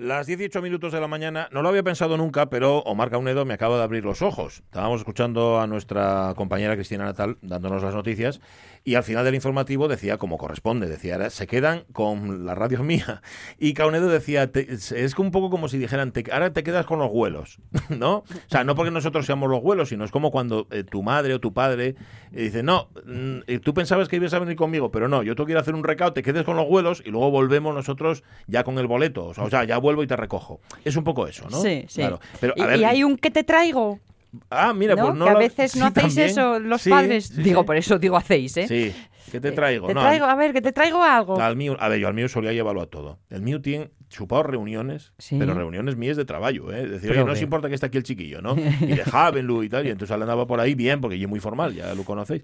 Las 18 minutos de la mañana, no lo había pensado nunca, pero Omar Caunedo me acaba de abrir los ojos. Estábamos escuchando a nuestra compañera Cristina Natal dándonos las noticias y al final del informativo decía, como corresponde, decía, se quedan con la radio mía. Y Caunedo decía, es un poco como si dijeran, ahora te quedas con los vuelos, ¿no? O sea, no porque nosotros seamos los vuelos, sino es como cuando eh, tu madre o tu padre eh, dice, no, mm, tú pensabas que ibas a venir conmigo, pero no, yo tengo que ir a hacer un recado, te quedes con los vuelos y luego volvemos nosotros ya con el boleto. O sea, ya vuelvo y te recojo. Es un poco eso, ¿no? Sí, sí. Pero, ¿Y, hay un que te traigo? Ah, mira, pues no. Que a veces no hacéis eso los padres. digo, por eso digo hacéis, ¿eh? Sí. ¿Qué te eh, traigo? Te traigo, a ver, que te traigo algo. Al mío, a ver, yo al mío solía llevarlo a todo. El mío tiene chupado reuniones, pero reuniones mías de trabajo, ¿eh? Decir, oye, no os importa que esté aquí el chiquillo, ¿no? Y de Havenlu y tal, y entonces andaba por ahí bien, porque yo muy formal, ya lo conocéis.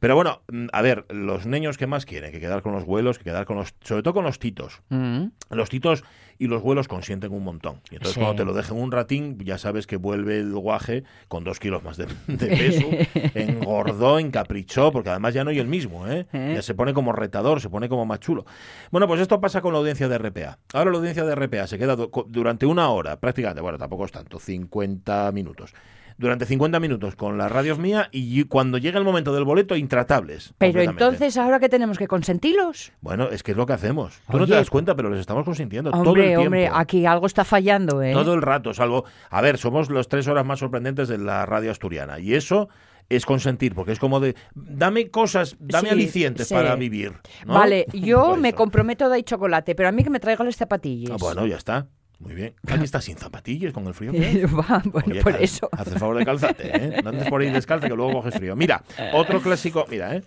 Pero bueno, mm, a ver, los niños, ¿qué más quieren? Que quedar con los vuelos, que quedar con los... Sobre todo con los titos. Mm. Los titos y los vuelos consienten un montón. Y entonces cuando te lo dejen un ratín, ya sabes que vuelve el guaje con dos kilos más de, peso, engordó, encaprichó, porque además ya no hay el mismo, ¿eh? ¿eh? Ya se pone como retador, se pone como más chulo. Bueno, pues esto pasa con la audiencia de RPA. Ahora la audiencia de RPA se queda durante una hora, prácticamente, bueno, tampoco es tanto, 50 minutos durante 50 minutos con las radios mía y cuando llega el momento del boleto, intratables. Pero entonces, ¿ahora que tenemos que consentirlos? Bueno, es que es lo que hacemos. Tú no te das cuenta, pero les estamos consintiendo todo el tiempo. Hombre, aquí algo está fallando, ¿eh? Todo el rato, salvo... A ver, somos los tres horas más sorprendentes de la radio asturiana y eso es consentir, porque es como de, dame cosas, dame alicientes para vivir. Vale, yo me comprometo de ahí chocolate, pero a mí que me traigan las zapatillas. Ah, bueno, ya está. Muy bien. Aquí está sin zapatillas con el frío. bueno, por eso. Haz el favor de calzate, ¿eh? No andes por ahí descalza que luego coges frío. Mira, otro clásico. Mira, ¿eh?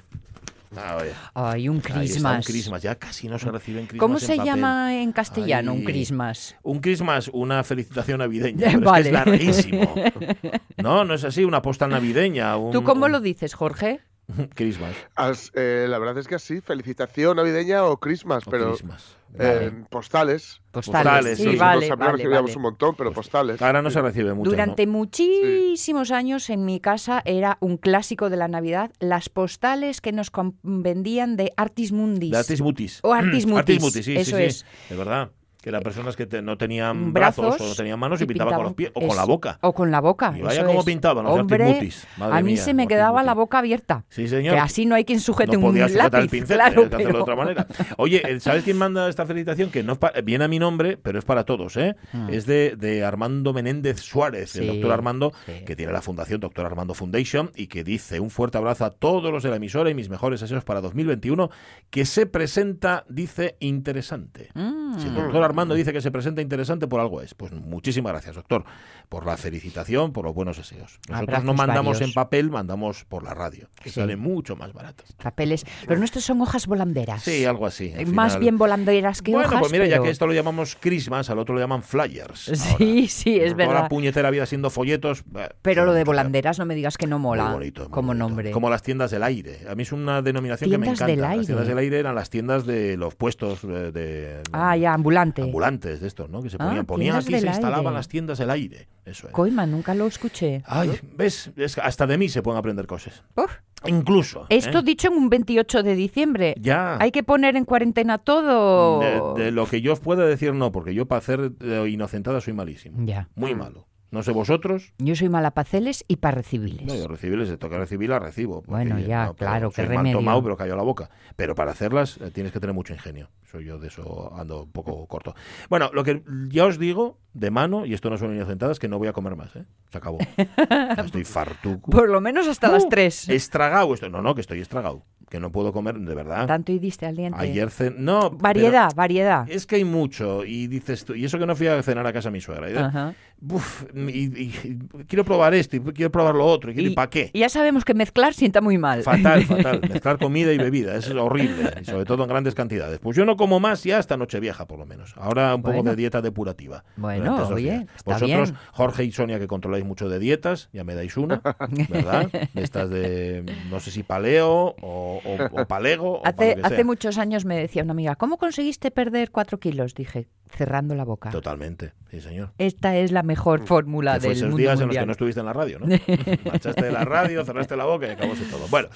Ah, Ay, un Christmas. un Christmas, ya casi no se reciben Christmas. ¿Cómo se llama en castellano un Christmas? Un Christmas, una felicitación navideña. Pero es, que es larguísimo. no, no es así, una postal navideña. ¿Tú cómo lo dices, Jorge? Christmas. Eh, la verdad es que así, felicitación navideña o Christmas, pero eh, postales. Postales, sí, vale, recibíamos un montón, pero postales. Ahora no se recibe mucho. Durante muchísimos años en mi casa era un clásico de la Navidad las postales que nos vendían de Artis Mundis. De Artis Mutis. O Artis Mutis. Artis Mutis, sí, Eso sí, es. De verdad que eran personas que no tenían brazos, o no tenían manos y, pintaban, con los pies o con la boca. O con la boca. Y vaya como pintaban los Hombre, a mí se me quedaba la boca abierta. Sí, señor. Que así no hay quien sujete no un lápiz. El pincel, claro, que hacerlo de otra manera. Oye, eh, ¿sabes quién manda esta felicitación? Que no viene a mi nombre, pero es para todos, ¿eh? Hmm. Es de, de, Armando Menéndez Suárez, el doctor Armando, que tiene la fundación Doctor Armando Foundation y que dice un fuerte abrazo a todos los de la emisora y mis mejores deseos para 2021, que se presenta, dice, interesante. Hmm. Si el doctor Armando dice que se presenta interesante, por algo es. Pues muchísimas gracias, doctor, por la felicitación, por los buenos deseos. Nosotros no mandamos en papel, mandamos por la radio, que sale mucho más barato. Papeles. Los nuestros son hojas volanderas. Sí, algo así. Más bien volanderas que bueno, hojas. Bueno, pues mira, ya que esto lo llamamos Christmas, al otro lo llaman flyers. Sí, sí, es verdad. Ahora puñetera vida siendo folletos. Pero lo de volanderas no me digas que no mola. como nombre. Como las tiendas del aire. A mí es una denominación que me encanta. Del aire. Las tiendas del aire eran las tiendas de los puestos eh, de. Ah, ya, ambulante. Ambulantes de estos, ¿no? Que se ponían, ah, ponían aquí, se instalaban las tiendas del aire. Eso es. Coima, nunca lo escuché. Ay, ves, hasta de mí se pueden aprender cosas. ¿Por? Incluso. Esto ¿eh? dicho en un 28 de diciembre. Ya. Hay que poner en cuarentena todo. De, lo que yo os pueda decir, no, porque yo para hacer inocentada soy malísimo. Ya. Muy malo. No sé vosotros. Yo soy mala para celes y para recibirles. No, yo recibirles, se toca la recibo. Bueno, ya, claro, que remedio. tomado, pero cayó la boca. Pero para hacerlas eh, tienes que tener mucho ingenio. Soy yo de eso ando un poco corto. Bueno, lo que ya os digo de mano, y esto no son inocentadas, que no voy a comer más, ¿eh? Se acabó. estoy fartuco. Por lo menos hasta las uh, tres. Estragado esto. No, no, que estoy estragado que no puedo comer, de verdad. Tanto y diste al diente. Ayer no. Variedad, variedad. Es que hay mucho y dices tú, y eso que no fui a cenar a casa a mi suegra. Ajá y, quiero probar esto y quiero probar lo otro. ¿Y, para qué? ya sabemos que mezclar sienta muy mal. Fatal, fatal. Mezclar comida y bebida es horrible, y sobre todo en grandes cantidades. Pues yo no como más ya hasta Nochevieja, por lo menos. Ahora un poco de dieta depurativa. Bueno, oye, está Vosotros, Jorge y Sonia, que controláis mucho de dietas, ya me dais una, ¿verdad? Estas de, no sé si paleo o, o, palego. Hace, hace muchos años me decía una amiga, ¿cómo conseguiste perder cuatro kilos? Dije, cerrando la boca. Totalmente, sí, señor. Esta es la mejor fórmula del esos días en los que no estuviste en la radio, ¿no? Marchaste de la radio, cerraste la boca y acabóse todo. Bueno,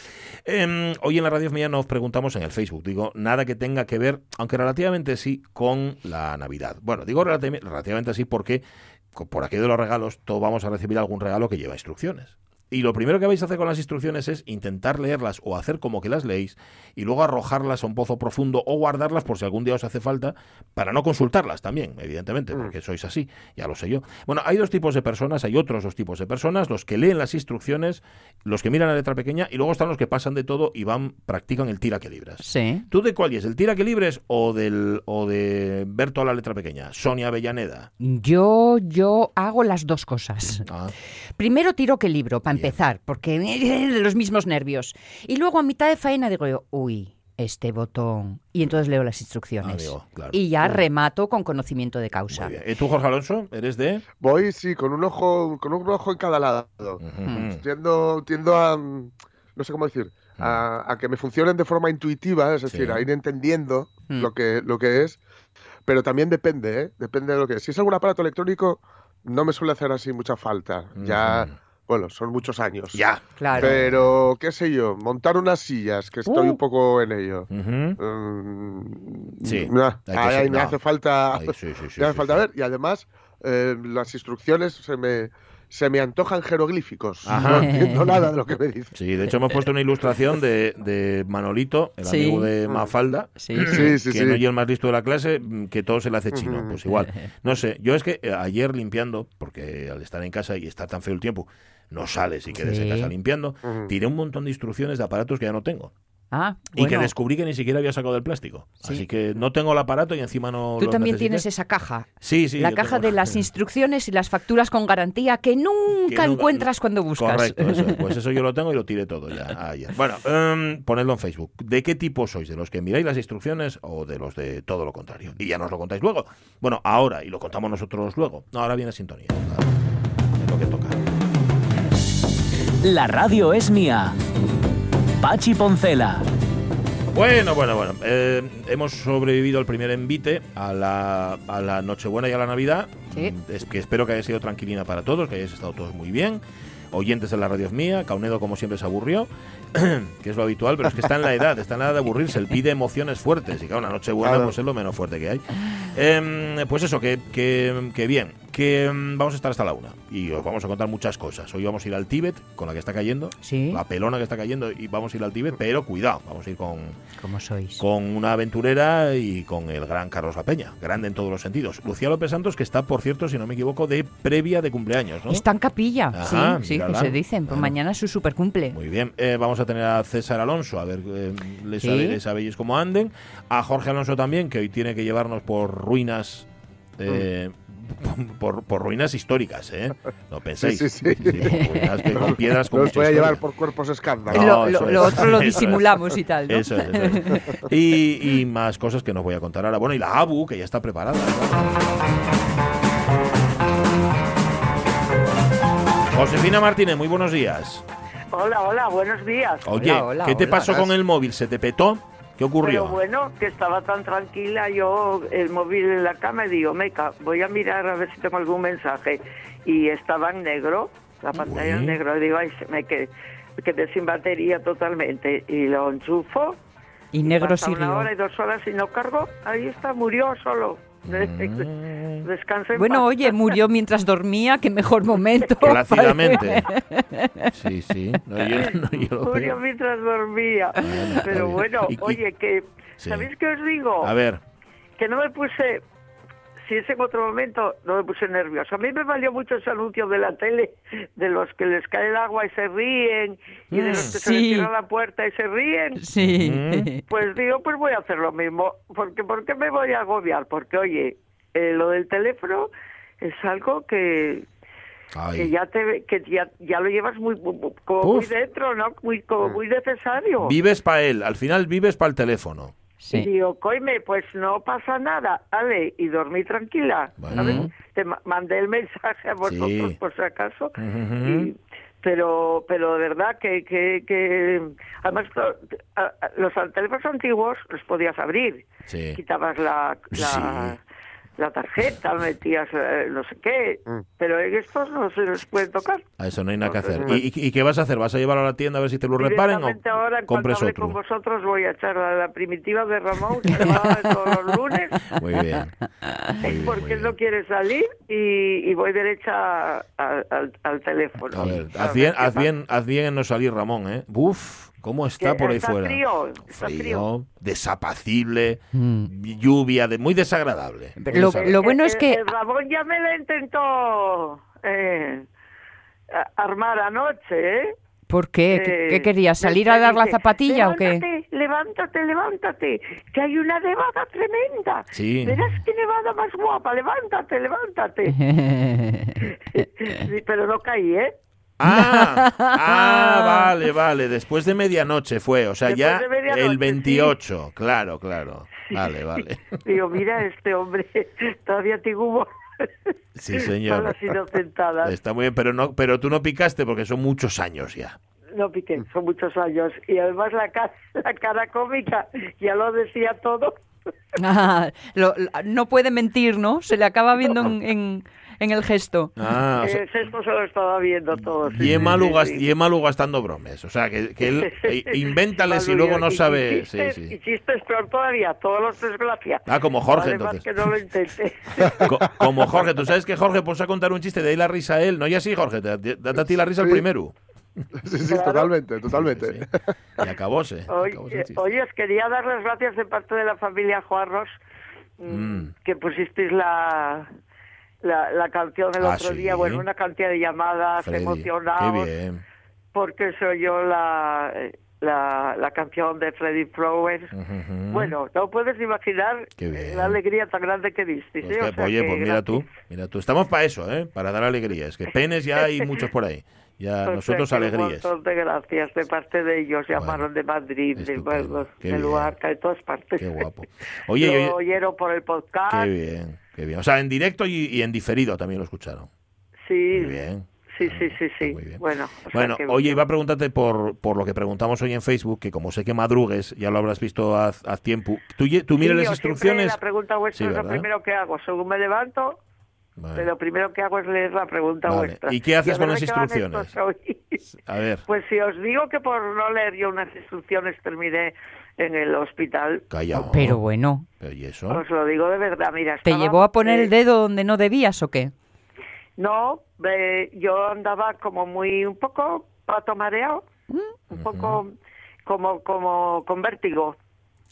em, hoy en la radio mía nos preguntamos en el Facebook, digo, nada que tenga que ver, aunque relativamente sí, con la Navidad. Bueno, digo relativamente sí porque por aquello de los regalos, todos vamos a recibir algún regalo que lleva instrucciones. Y lo primero que vais a hacer con las instrucciones es intentar leerlas o hacer como que las leéis y luego arrojarlas a un pozo profundo o guardarlas por si algún día os hace falta para no consultarlas también, evidentemente, mm. porque sois así, ya lo sé yo. Bueno, hay dos tipos de personas, hay otros dos tipos de personas, los que leen las instrucciones, los que miran la letra pequeña y luego están los que pasan de todo y van, practican el tira que libras. Sí. ¿Tú de cuál es? ¿El tira que libres o del o de ver toda la letra pequeña? Sonia Avellaneda. Yo, yo hago las dos cosas. Ah. Primero tiro que libro, para empezar, porque de los mismos nervios. Y luego a mitad de faena digo yo, uy, este botón. Y entonces leo las instrucciones. Ah, y ya remato con conocimiento de causa. ¿Y tú, Jorge Alonso, eres de...? Voy, sí, con un ojo, con un ojo en cada lado. Mm. tiendo, a... No sé cómo decir. Mm. A, que me funcionen de forma intuitiva, es decir, a ir entendiendo mm. lo, que, lo que es. Pero también depende, ¿eh? Depende de lo que es. Si es algún aparato electrónico, no me suele hacer así mucha falta. Ya bueno, son muchos años. Ya, claro. Pero, qué sé yo, montar unas sillas, que estoy uh. un poco en ello. Mm, sí. ahí, me hace falta, me hace falta ver. Y además, eh, las instrucciones se me, se me antojan jeroglíficos. No entiendo nada de lo que me dice. Sí, de hecho hemos puesto una ilustración de, de Manolito, el amigo de Mafalda, sí. Sí, que no es el más listo de la clase, que todo se le hace chino. Pues igual. No sé, yo es que eh, ayer limpiando, porque al estar en casa y estar tan feo el tiempo, no sales y quedes en casa limpiando, tiré un montón de instrucciones de aparatos que ya no tengo. Ah, y que descubrí que ni siquiera había sacado del plástico. Así que no tengo el aparato y encima no. Tú también tienes esa caja. Sí, sí. La caja de las instrucciones y las facturas con garantía que nunca, encuentras cuando buscas. Correcto, eso. Pues eso yo lo tengo y lo tiré todo ya ayer. Bueno, um, ponedlo en Facebook. ¿De qué tipo sois? ¿De los que miráis las instrucciones o de los de todo lo contrario? Y ya nos lo contáis luego. Bueno, ahora, y lo contamos nosotros luego. No, ahora viene sintonía. Es lo que toca. La radio es mía. Pachi Poncela. Bueno, bueno, bueno. Eh, hemos sobrevivido al primer envite, a la, a la Nochebuena y a la Navidad. Es que espero que haya sido tranquilina para todos, que hayáis estado todos muy bien. Oyentes de la radio mía, Caunedo como siempre se aburrió, que es lo habitual, pero es que está en la edad, está en la edad de aburrirse, él pide emociones fuertes y claro, una Nochebuena pues es lo menos fuerte que hay. Em, pues eso, que, que, que bien que mm, vamos a estar hasta la una y os vamos a contar muchas cosas. Hoy vamos a ir al Tíbet con la que está cayendo, la pelona que está cayendo y vamos a ir al Tíbet, pero cuidado, vamos a ir con ¿Cómo sois? con una aventurera y con el gran Carlos La Peña, grande en todos los sentidos. Lucía López Santos que está, por cierto, si no me equivoco, de previa de cumpleaños, ¿no? Está en capilla, sí, sí, que se dicen, pues mañana es su supercumple. Muy bien, eh, vamos a tener a César Alonso, a ver, eh, les, sabéis cómo anden, a Jorge Alonso también, que hoy tiene que llevarnos por ruinas eh, mm por, por, ruinas históricas, ¿eh? No penséis. Sí, sí, sí. ruinas que, con piedras con Los voy a llevar por cuerpos escándalos. No, lo, lo, otro lo disimulamos y tal, ¿no? Eso es, eso es. Y, y, más cosas que nos voy a contar ahora. Bueno, y la ABU, que ya está preparada. Josefina Martínez, muy buenos días. Hola, hola, buenos días. Oye, ¿qué te pasó con el móvil? ¿Se te petó? ¿Qué ocurrió? Pero bueno, que estaba tan tranquila, yo el móvil en la cama y digo, meca, voy a mirar a ver si tengo algún mensaje. Y estaba en negro, la pantalla en negro. Y digo, ay, me quedé, quedé, sin batería totalmente. Y lo enchufo. Y negro sí. Una hora y dos horas y no cargo, ahí está, murió solo. Mm. Descansé bueno, oye, murió mientras dormía, qué mejor momento. Plácidamente. sí, sí. murió mientras dormía. Pero bueno, oye, que... ¿Sabéis qué os digo? A ver. Que no me puse si es en otro momento, no me puse nervioso. A mí me valió mucho ese anuncio de la tele, de los que les cae el agua y se ríen, y de los que se les cierra la puerta y se ríen. Sí. Pues digo, pues voy a hacer lo mismo. Porque, ¿Por qué me voy a agobiar? Porque, oye, eh, lo del teléfono es algo que, que ya te que ya, ya lo llevas muy como muy dentro no muy como muy necesario vives para él al final vives para el teléfono y digo, coime, pues no pasa nada, Ale, y dormí tranquila. Te mandé el mensaje a vosotros por si acaso. pero pero de verdad que que, que además los teléfonos antiguos los podías abrir. Quitabas la, la la tarjeta, metías eh, no sé qué, mm. pero en estos no se les puede tocar. A eso no hay nada que hacer. ¿Y, qué vas a hacer? ¿Vas a llevarlo a la tienda a ver si te lo reparen o ahora, en compres otro? con vosotros voy a echar la, primitiva de Ramón que va todos los lunes. Muy bien. porque él no quiere salir y, voy derecha al, teléfono. A ver, haz bien, haz bien, haz bien en no salir Ramón, ¿eh? Buf. ¿Cómo está por ahí fuera? Frío, está frío, desapacible, mm. lluvia, de, muy desagradable. lo, bueno es que... Ramón ya me lo intentó eh, armar anoche, ¿eh? ¿Por qué? ¿Qué, eh, quería? ¿Salir a dar la zapatilla o qué? Levántate, levántate, que hay una nevada tremenda. Sí. Verás qué nevada más guapa, levántate, levántate. sí, pero no caí, ¿eh? Ah, ah, vale, vale. Después de medianoche fue, o sea, ya el 28, claro, claro. Vale, vale. Digo, mira, este hombre todavía tengo Sí, señor. Está muy bien, pero no, pero tú no picaste porque son muchos años ya. No piqué, son muchos años. Y además la cara, la cara cómica ya lo decía todo. Ah, no puede mentir, ¿no? Se le acaba viendo en en el gesto. Ah, el gesto se lo estaba viendo todo. y, es malo, gastando bromes. O sea, que, él eh, invéntales y luego no sabe. Y chistes, sí, sí. peor todavía, todos los desgracias. Ah, como Jorge, entonces. que no lo intenté. como Jorge, tú sabes que Jorge, pues a contar un chiste, de ahí la risa a él. No, ya sí, Jorge, date a ti la risa el primero. Sí, sí, totalmente, totalmente. Y acabóse. Oye, oye, os quería dar las gracias de parte de la familia Juarros mm, mm. que pusisteis la, la, canción el ah, otro día, bueno, una cantidad de llamadas emocionadas. Porque soy yo la, la, canción de Freddy Flowers. Bueno, no puedes imaginar la alegría tan grande que diste. Pues oye, pues mira tú, mira tú. Estamos para eso, ¿eh? Para dar alegrías. Que penes ya hay muchos por ahí. Ya pues nosotros alegrías. Un montón de gracias de parte de ellos. Llamaron de Madrid, de, de Luarca, de todas partes. Qué guapo. Oye, Lo oyeron por el podcast. Qué bien. Qué bien. O sea, en directo y, en diferido también lo escucharon. Sí. Muy bien. Sí, sí, sí, sí. Bueno, bueno oye, iba a preguntarte por, por lo que preguntamos hoy en Facebook, que como sé que madrugues, ya lo habrás visto hace, tiempo. ¿Tú, tú miras las instrucciones? La pregunta vuestra es lo primero que hago. Según me levanto, lo primero que hago es leer la pregunta vuestra. ¿Y qué haces con las instrucciones? A ver. Pues si os digo que por no leer yo unas instrucciones terminé en el hospital. Callao. Pero bueno. ¿Y eso? Os lo digo de verdad, mira. ¿Te llevó a poner el dedo donde no debías o qué? No, yo andaba como muy, un poco pato mareado, mm. un poco como, como con vértigo.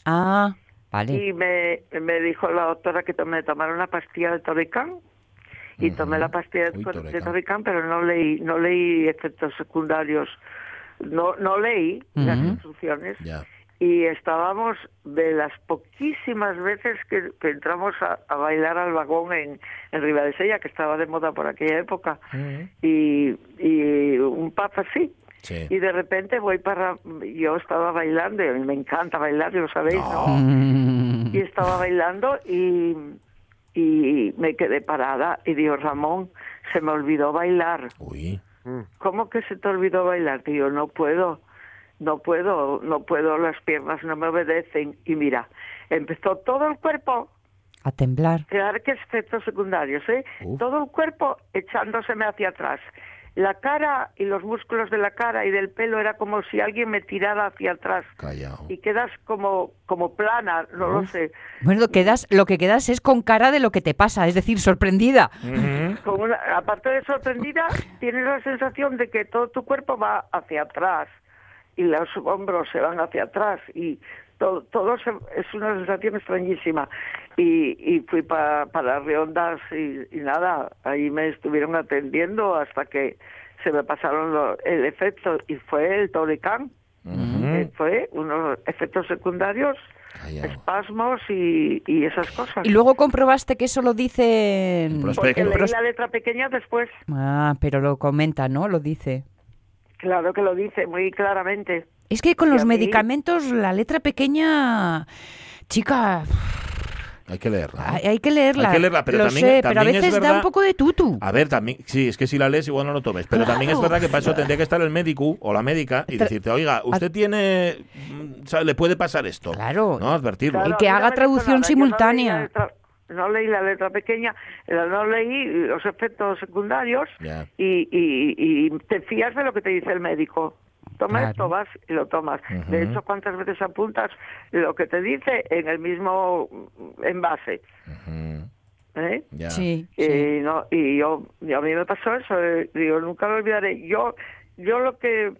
Ah, vale. Y me, me dijo la doctora que me tomara una pastilla de Toricán y tomé la pastilla de, Toricán, pero no leí, no leí efectos secundarios. No, no leí las instrucciones. Ya y estábamos de las poquísimas veces que, entramos a, bailar al vagón en, en Sella, que estaba de moda por aquella época, y, y un pub así. Y de repente voy para. Yo estaba bailando, y me encanta bailar, lo sabéis, ¿no? Y estaba bailando y, y me quedé parada y digo, Ramón, se me olvidó bailar. Uy. ¿Cómo que se te olvidó bailar? Digo, no puedo no puedo, no puedo, las piernas no me obedecen. Y mira, empezó todo el cuerpo a temblar. Claro que efectos secundarios, ¿eh? Todo el cuerpo echándoseme hacia atrás. La cara y los músculos de la cara y del pelo era como si alguien me tirara hacia atrás. Callao. Y quedas como, como plana, no lo sé. Bueno, quedas, lo que quedas es con cara de lo que te pasa, es decir, sorprendida. aparte de sorprendida, tienes la sensación de que todo tu cuerpo va hacia atrás y los hombros se van hacia atrás y todo, todo es una sensación extrañísima. Y, y fui para para Riondas y, nada, ahí me estuvieron atendiendo hasta que se me pasaron el efecto y fue el Toricán. Eh, fue unos efectos secundarios espasmos y, y, esas cosas. Y luego comprobaste que eso lo dice... Porque leí la letra pequeña después. Ah, pero lo comenta, ¿no? Lo dice. Claro que lo dice muy claramente. Es que con los medicamentos la letra pequeña, chica, Hay que leerla. Hay, que leerla. Hay que leerla, pero Lo también, sé, también pero a veces es da un poco de tutu. A ver, también, sí, es que si la lees igual no lo tomes, pero también es verdad que para eso tendría que estar el médico o la médica y decirte, oiga, usted tiene, mm, ¿sabe? le puede pasar esto. Claro. No, advertirlo. Y que haga traducción simultánea. No leí, la letra pequeña, no leí los efectos secundarios y, y, y te fías de lo que te dice el médico. Toma esto, vas y lo tomas. De hecho, ¿cuántas veces apuntas lo que te dice en el mismo envase? ¿Eh? Sí, y, No, y yo, a mí me pasó eso, eh, digo, nunca lo olvidaré. Yo, yo lo que,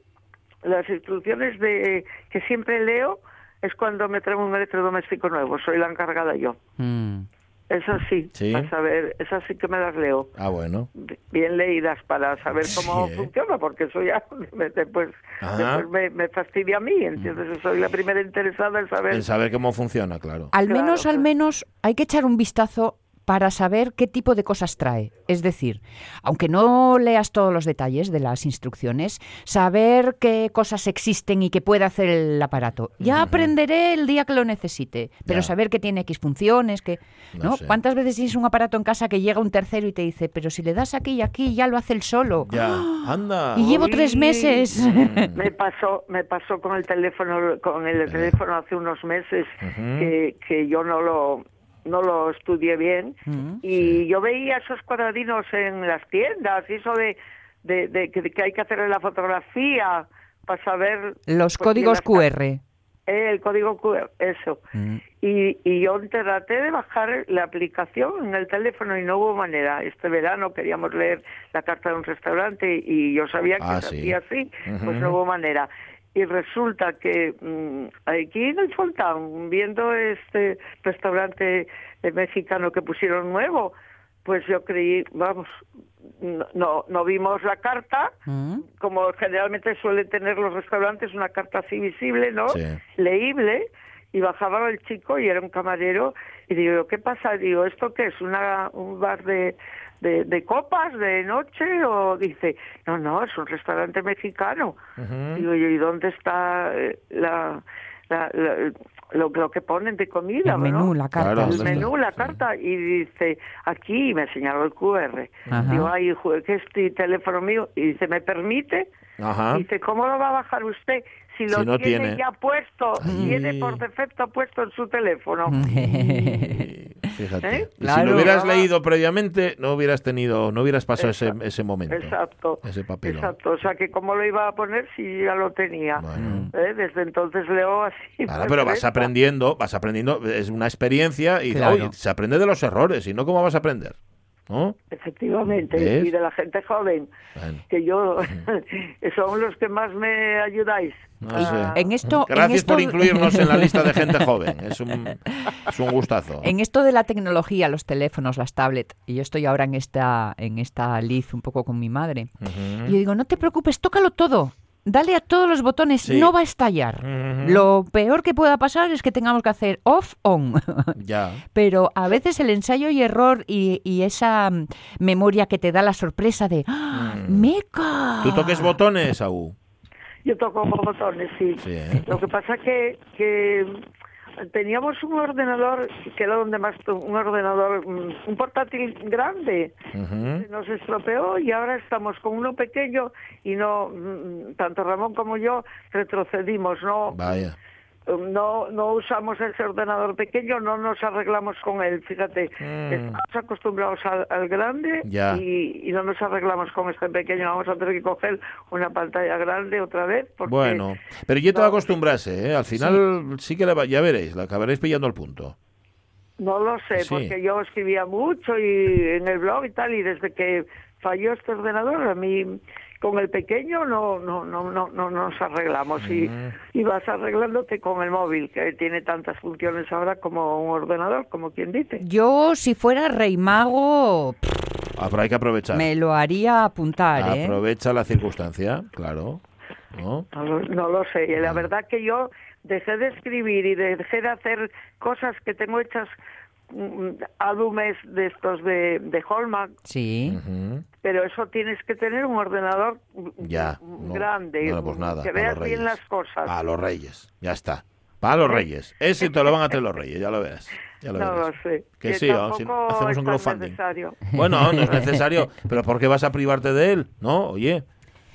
las instrucciones de que siempre leo es cuando me traigo un electrodoméstico nuevo, soy la encargada yo. Mm. Eso sí, para saber, esas sí que me las leo. Ah, bueno. Bien leídas para saber cómo funciona, porque eso ya después, me, me, fastidia a mí, entonces soy la primera interesada en saber. En saber cómo funciona, claro. Al menos, al menos hay que echar un vistazo para saber qué tipo de cosas trae. Es decir, aunque no leas todos los detalles de las instrucciones, saber qué cosas existen y qué puede hacer el aparato. Ya aprenderé el día que lo necesite, pero saber que tiene X funciones, que... ¿no? ¿Cuántas veces tienes un aparato en casa que llega un tercero y te dice, pero si le das aquí y aquí, ya lo hace el solo? Ya, anda. Y llevo tres meses. Me pasó, me pasó con el teléfono, con el teléfono hace unos meses que, que yo no lo no lo estudié bien mm, y yo veía esos cuadradinos en las tiendas y eso de, de, que, hay que hacer la fotografía para saber los pues, códigos QR el código QR eso. Mm. y, y yo traté de bajar la aplicación en el teléfono y no hubo manera. Este verano queríamos leer la carta de un restaurante y yo sabía que ah, se hacía así pues no hubo manera y resulta que mm, aquí en el Fontán, viendo este restaurante mexicano que pusieron nuevo, pues yo creí, vamos, no, no vimos la carta, mm. como generalmente suelen tener los restaurantes, una carta así visible, ¿no? Leíble, y bajaba el chico y era un camarero, y digo, ¿qué pasa? Digo, ¿esto qué es? Una, un bar de, de, copas de noche o dice, no, no, es un restaurante mexicano. Digo yo, ¿y dónde está eh, la, lo, lo, que ponen de comida? El menú, la carta. el menú, la carta. Y dice, aquí me señaló el QR. Digo, ay, que este teléfono mío. Y dice, ¿me permite? Dice, ¿cómo lo va a bajar usted? Si lo tiene, ya puesto, tiene por defecto puesto en su teléfono. Fíjate. ¿Eh? si lo hubieras leído previamente, no hubieras tenido, no hubieras pasado ese, ese momento. Exacto. Ese papel. Exacto. O sea que cómo lo iba a poner si ya lo tenía. ¿Eh? Desde entonces leo así. Claro, pero vas aprendiendo, vas aprendiendo, es una experiencia y se aprende de los errores, y no cómo vas a aprender. Efectivamente, y de la gente joven, que yo son los que más me ayudáis. Ah. En esto, Gracias por incluirnos en la lista de gente joven, es un, es un gustazo. En esto de la tecnología, los teléfonos, las tablets, y yo estoy ahora en esta, en esta liz un poco con mi madre, y yo digo, no te preocupes, tócalo todo, dale a todos los botones, no va a estallar. Lo peor que pueda pasar es que tengamos que hacer off, on. ya. Pero a veces el ensayo y error y, esa mm, memoria que te da la sorpresa de ¡Ah, mm. ¡Meca! ¿Tú toques botones, Aú? Yo toco botones, sí. ¿eh? Lo que pasa que, que teníamos un ordenador que era donde más un ordenador mm, un portátil grande nos estropeó y ahora estamos con uno pequeño y no mm, tanto Ramón como yo retrocedimos no vaya no no usamos ese ordenador pequeño, no nos arreglamos con él, fíjate, mm. estamos acostumbrados al, grande y, no nos arreglamos con este pequeño, vamos a tener que coger una pantalla grande otra vez. bueno, pero ya te acostumbrarse, ¿eh? al final sí, que ya veréis, la acabaréis pillando el punto. No lo sé, porque yo escribía mucho y en el blog y tal, y desde que falló este ordenador, a mí con el pequeño no no no no no nos arreglamos. Y, y, vas arreglándote con el móvil que tiene tantas funciones ahora como un ordenador como quien dice. Yo si fuera rey mago ah, hay que aprovechar. me lo haría apuntar ¿eh? aprovecha la circunstancia claro no, no, lo sé. Y la ah. verdad que yo dejé de escribir y dejé de hacer cosas que tengo hechas mm, álbumes de estos de, de Hallmark. Sí pero eso tienes que tener un ordenador ya, grande, pues nada, que veas bien las cosas. A los reyes, ya está. Para los reyes. Ese te lo van a hacer los reyes, ya lo verás. Ya lo no verás. lo sé. Que sí, o si no, hacemos un crowdfunding. Necesario. Bueno, no es necesario, pero ¿por qué vas a privarte de él? No, oye.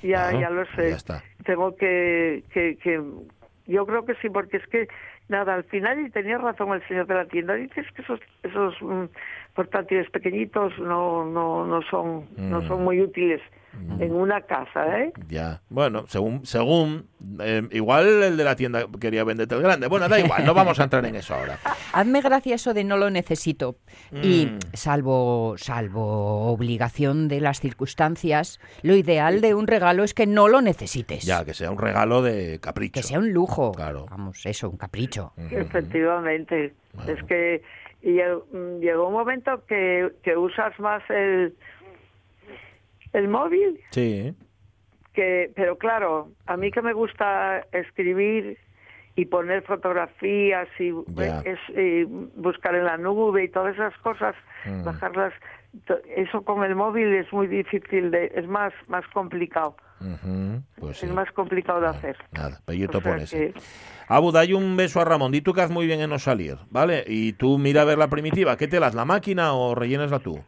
Ya, ya lo sé. Ya está. Tengo que, que, que, yo creo que sí, porque es que nada, al final y tenía razón el señor de la tienda. Dices que esos, esos mm, portátiles pequeñitos no, no, no son, no Mm. son muy útiles en una casa, ¿eh? Ya. Bueno, según, según, eh, igual el de la tienda quería venderte el grande. Bueno, da igual, no vamos a entrar en eso ahora. Hazme gracia eso de no lo necesito. Y Mm. salvo, salvo obligación de las circunstancias, lo ideal de un regalo es que no lo necesites. Ya, que sea un regalo de capricho. Que sea un lujo. Claro. Vamos, eso, un capricho. Efectivamente. Es que llegó, mm, llegó un momento que, que usas más el, el móvil Sí. que pero claro a mí que me gusta escribir y poner fotografías y, es, y buscar en la nube y todas esas cosas Mm. bajarlas eso con el móvil es muy difícil de es más más complicado Pues sí. es más complicado de hacer Nada, pellito O sea pones. que- Abu, dale un beso a Ramón. Di tú que haz muy bien en no salir, ¿vale? Y tú mira a ver la primitiva. ¿Qué te las, la máquina o rellenasla tú?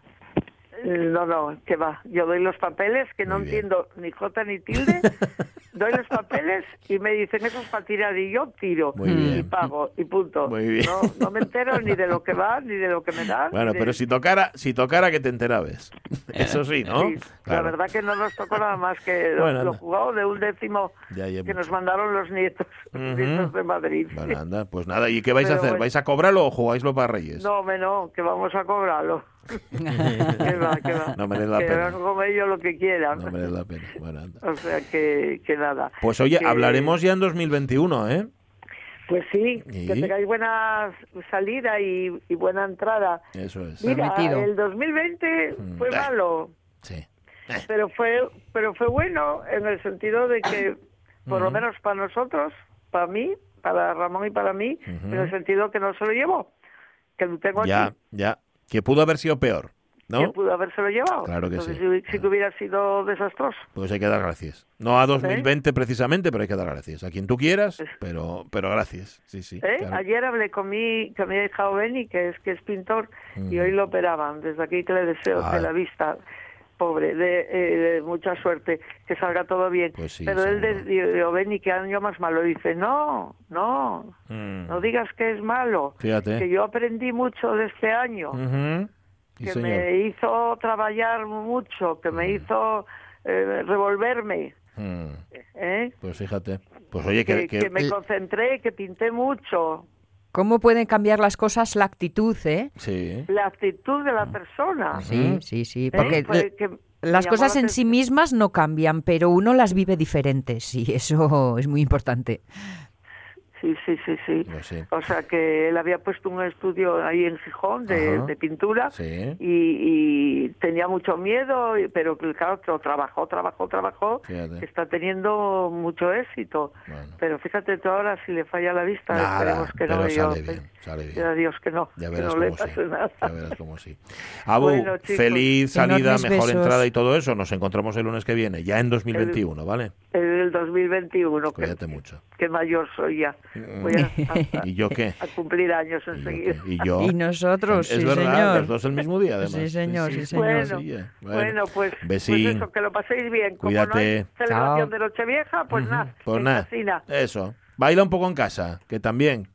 No, no, que va. Yo doy los papeles, que no Muy bien. entiendo ni J ni tilde. doy los papeles y me dicen eso es para tirar y yo tiro. Muy Y bien. pago y punto. Muy bien. No, no me entero ni de lo que va, ni de lo que me dan. Bueno, de- pero si tocara, si tocara que te enterabes. Eso sí, ¿no? Sí, La Claro. verdad que no nos tocó nada más que lo, Bueno, lo jugado de un décimo Ya, ya que nos mandaron los nietos, los Ujú. nietos de Madrid. Bueno, anda, pues nada. ¿Y qué vais a Pero hacer? bueno. ¿Vais a cobrarlo o jugáislo para Reyes? No, no, que vamos a cobrarlo. Que va, que va. No merece la que pena. hagan con ellos lo que quieran. No merece la pena. Bueno, anda. O sea que, que nada. Pues oye, Que- hablaremos ya en 2021, ¿eh? Pues sí, ¿Y? que tengáis buena salida y, y buena entrada. Eso es. Mira, Permitido. el 2020 fue Mm. malo, Sí. pero fue pero fue bueno en el sentido de que, por lo menos para nosotros, para mí, para Ramón y para mí, en el sentido que no se lo llevó, que lo tengo Ya, aquí, ya. Que pudo haber sido peor, que ¿no? pudo habérselo llevado. Claro que Entonces, sí. si, si que hubiera sido desastroso. Pues hay que dar gracias. No a 2020 precisamente, pero hay que dar gracias. A quien tú quieras, pero, pero gracias. Sí, sí. ¿Eh? claro. Ayer hablé con mi, con mi hija Beni, que es, que es pintor, y Mm. hoy lo operaban. Desde aquí que le deseo Ah. de la vista, pobre, de, eh, de mucha suerte, que salga todo bien. Pues sí, Pero él de, de Beni, que año más malo, dice, no, no, Mm. no digas que es malo, Fíjate. que yo aprendí mucho de este año, que señor. me hizo trabajar mucho, que me hizo eh, revolverme. Mm. ¿eh? Pues fíjate. Pues oye, Que, que, que me concentré, que pinté mucho. ¿Cómo pueden cambiar las cosas la actitud, eh? Sí. La actitud de la persona. Sí, sí, sí. ¿eh? Porque que las cosas la en sí mismas no cambian, pero uno las vive diferentes y eso es muy importante. Sí, sí, sí, sí. O sea que él había puesto un estudio ahí en Gijón de, pintura Sí. y, y tenía mucho miedo, pero claro, trabajó, trabajó, trabajó, Fíjate. está teniendo mucho éxito. Bueno. Pero fíjate tú ahora si le falla la vista, Nada, esperemos que pero no. sale bien, sale bien. y a Dios que no, Ya que verás no le cómo sí. pase nada. Ya verás cómo sí. Abu, Bueno, chicos. feliz salida, mejor besos. entrada y todo eso. Nos encontramos el lunes que viene, ya en 2021, ¿vale? En el 2021, que, Cuídate mucho. que mayor soy ya. Voy a, a- ¿Y yo qué? a cumplir años ¿Y yo enseguida. ¿Y yo? Y nosotros, es sí, verdad, señor. los dos el mismo día, además. Sí, señor, sí, Bueno, señor. Sí, eh. bueno, pues, pues besín. eso, que lo paséis bien. Como Cuídate. no hay celebración Chao. de Nochevieja, pues nada, Pues nada, eso. Baila un poco en casa, que también,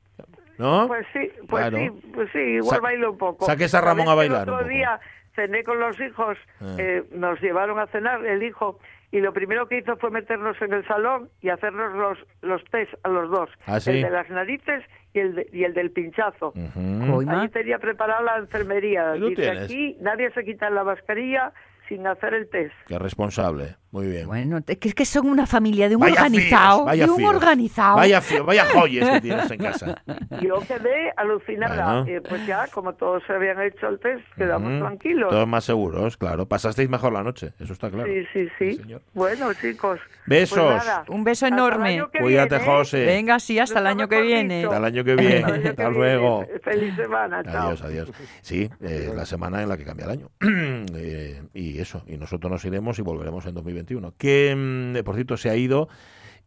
¿no? Pues sí, pues Claro. sí, pues sí, igual Sa- bailo un poco. saques a Ramón ¿Sabéis a bailar El un otro poco? día cené con los hijos, Ah. eh, nos llevaron a cenar el hijo y lo primero que hizo fue meternos en el salón y hacernos los, los test a los dos. ¿Ah, sí? El de las narices y el, de- y el del pinchazo. Ujú. Coima. Allí tenía preparada la enfermería. Ahí Dice, aquí nadie se quita la mascarilla sin hacer el test. Qué responsable. Muy bien. Bueno, es que son una familia de un Vaya organizado, fíos, vaya de un fíos. organizado. Vaya, fío- vaya joyas que tienes en casa. Yo quedé alucinada. Bueno. Eh, pues ya, como todos se habían hecho el test, quedamos tranquilos. Todos más seguros, claro. Pasasteis mejor la noche, eso está claro. Sí, sí, sí. Sí, señor. bueno, chicos. Besos. pues nada, Un beso enorme. Cuídate, viene, ¿eh? José. Venga, sí, hasta el año que viene. Hasta el año que viene. Hasta que Hasta viene. luego. Feliz semana, chao. Adiós, adiós. Sí, eh, la semana en la que cambia el año. Eh, y eso, y nosotros nos iremos y volveremos en 2021. Que, mm, por cierto, se ha ido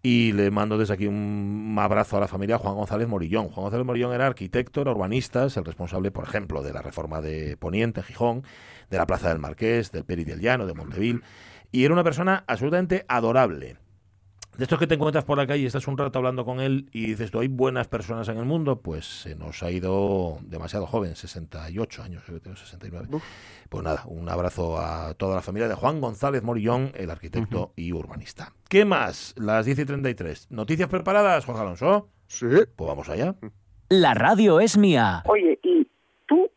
Y le mando desde aquí un abrazo a la familia Juan González Morillón. Juan González Morillón era arquitecto, era urbanista, es el responsable, por ejemplo, de la reforma de Poniente, Gijón, de la Plaza del Marqués, del Peri del Llano, de Montevil. Y era una persona absolutamente adorable de estos que te encuentras por la calle y estás un rato hablando con él y dices, tú hay buenas personas en el mundo, pues se nos ha ido demasiado joven, 68 años, yo tengo 69. Pues nada, un abrazo a toda la familia de Juan González Morillón, el arquitecto y urbanista. ¿Qué más? Las 10 y 33. ¿Noticias preparadas, Jorge Alonso? Sí. Pues vamos allá. La radio es mía. Oye, y tú,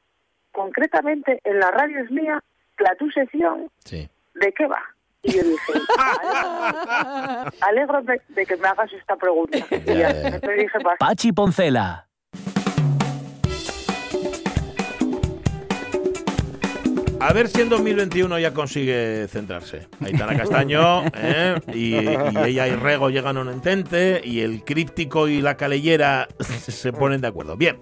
concretamente, en la radio es mía, la tu sección, sí. ¿de qué va? Y yo dije, alegro de, que me hagas esta pregunta. Y ya, me dije, Pachi Poncela. A ver si en 2021 ya consigue centrarse. Aitana Castaño ¿eh? y, ella y Rego llegan a un entente y el críptico y la calellera se ponen de acuerdo. Bien,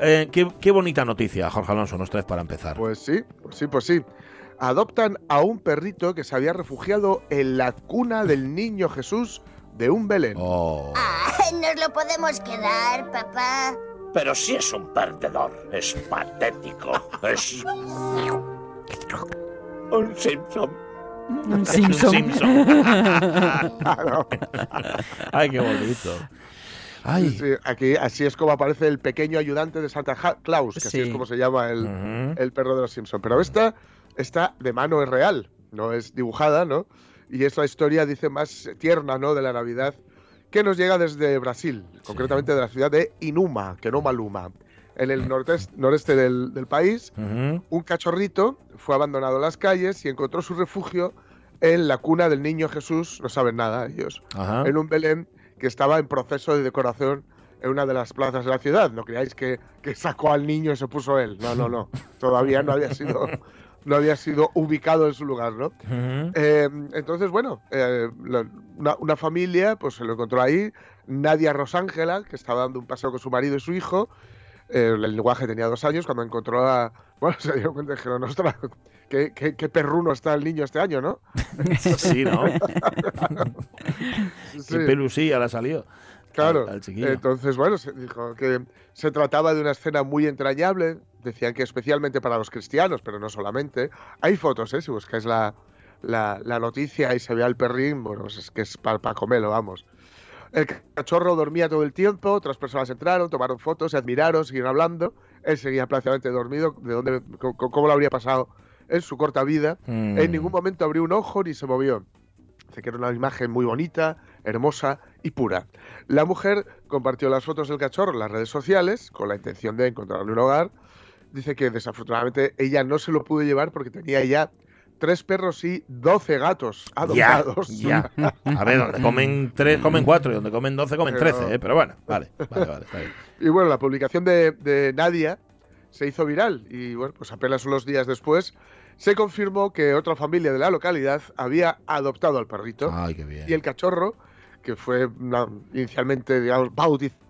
eh, qué, qué, bonita noticia, Jorge Alonso, nos traes para empezar. Pues sí, pues sí, pues sí adoptan a un perrito que se había refugiado en la cuna del niño Jesús de un Belén. Oh. Ah, nos lo podemos quedar, papá. Pero si es un perdedor, es patético, es... un Simpson. Un Simpson. Ay, qué bonito. Ay. aquí así es como aparece el pequeño ayudante de Santa Claus, que así es como se llama el, el perro de los Simpson. Pero esta esta de mano es real, no es dibujada, ¿no? Y es la historia, dice, más tierna, ¿no? De la Navidad, que nos llega desde Brasil, concretamente de la ciudad de Inuma, que no Maluma. En el noreste, noreste del, país, un cachorrito fue abandonado en las calles y encontró su refugio en la cuna del niño Jesús, no saben nada ellos, en un Belén que estaba en proceso de decoración en una de las plazas de la ciudad. No creáis que, que sacó al niño y se puso él. No, no, no. Todavía no había sido no había sido ubicado en su lugar, ¿no? Eh, entonces, bueno, eh, una, familia pues se lo encontró ahí, Nadia Rosángela, que estaba dando un paseo con su marido y su hijo, eh, el lenguaje tenía dos años, cuando encontró a... Bueno, se dio cuenta y dijeron, ostras, qué, qué, qué, perruno está el niño este año, ¿no? sí, ¿no? sí. Qué pelusilla la salió. Claro. Entonces, bueno, se dijo que se trataba de una escena muy entrañable. Decían que especialmente para los cristianos, pero no solamente. Hay fotos, ¿eh? Si buscáis la, la, noticia y se ve al perrín, bueno, pues es que es para comerlo, vamos. El cachorro dormía todo el tiempo, otras personas entraron, tomaron fotos, se admiraron, siguieron hablando. Él seguía prácticamente dormido, de dónde, cómo, lo habría pasado en su corta vida. En Mm. ningún momento abrió un ojo ni se movió. Dice que era una imagen muy bonita, hermosa y pura. La mujer compartió las fotos del cachorro en las redes sociales con la intención de encontrarle un hogar. Dice que desafortunadamente ella no se lo pudo llevar porque tenía ya tres perros y doce gatos adoptados. Ya, ya. A ver, donde comen tres, comen cuatro, y donde comen doce, comen trece, ¿eh? pero bueno, vale, vale, vale, está bien. Y bueno, la publicación de, de Nadia se hizo viral y bueno, pues apenas unos días después se confirmó que otra familia de la localidad había adoptado al perrito Ay, qué bien. y el cachorro, que fue inicialmente digamos, bautizado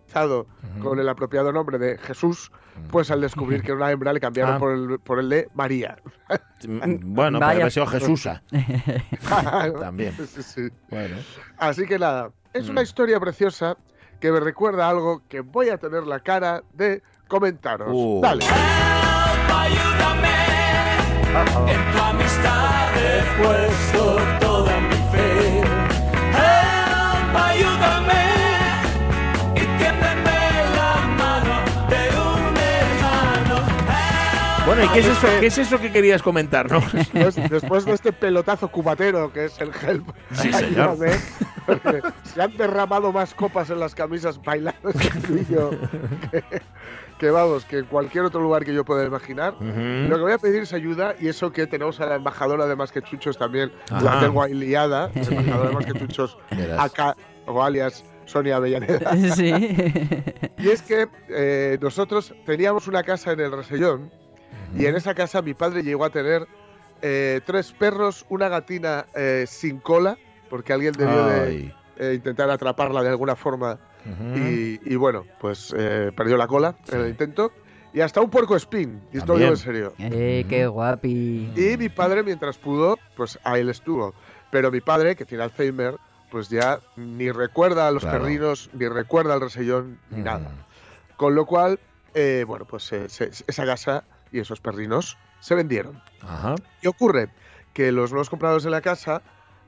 con el apropiado nombre de Jesús, pues al descubrir que era una hembra le cambiaron Ah. por, el, por el de María. Mm, Bueno, Vaya. haber sido Jesusa. También. Sí, sí. Bueno. Así que nada, es Mm. una historia preciosa que me recuerda algo que voy a tener la cara de comentaros. Uh. Dale. En tu amistad he puesto toda Bueno, ¿y qué es eso, qué es eso que querías comentarnos? Después, después de este pelotazo cubatero que es el help, Sí, ayúdame, porque se han derramado más copas en las camisas bailando que, que vamos, que en cualquier otro lugar que yo pueda imaginar. Ujú. Lo que voy a pedir es ayuda y eso que tenemos a la embajadora de Más que Chuchos también, Ajá. la tengo ahí liada, la embajadora de Más que Chuchos, acá, o alias Sonia Avellaneda. Sí. Y es que eh, nosotros teníamos una casa en el Resellón y en esa casa mi padre llegó a tener eh, tres perros, una gatina eh, sin cola, porque alguien debió de eh, intentar atraparla de alguna forma y, y bueno, pues eh, perdió la cola en el intento. Y hasta un puerco espín, y esto lo digo en serio. Eh, qué guapi. Y mi padre, mientras pudo, pues ahí él estuvo. Pero mi padre, que tiene Alzheimer, pues ya ni recuerda a los perrinos, ni recuerda al resellón, ni nada. Con lo cual, eh, bueno, pues esa casa y esos perrinos se vendieron. Ajá. ¿Qué ocurre? Que los nuevos compradores de la casa,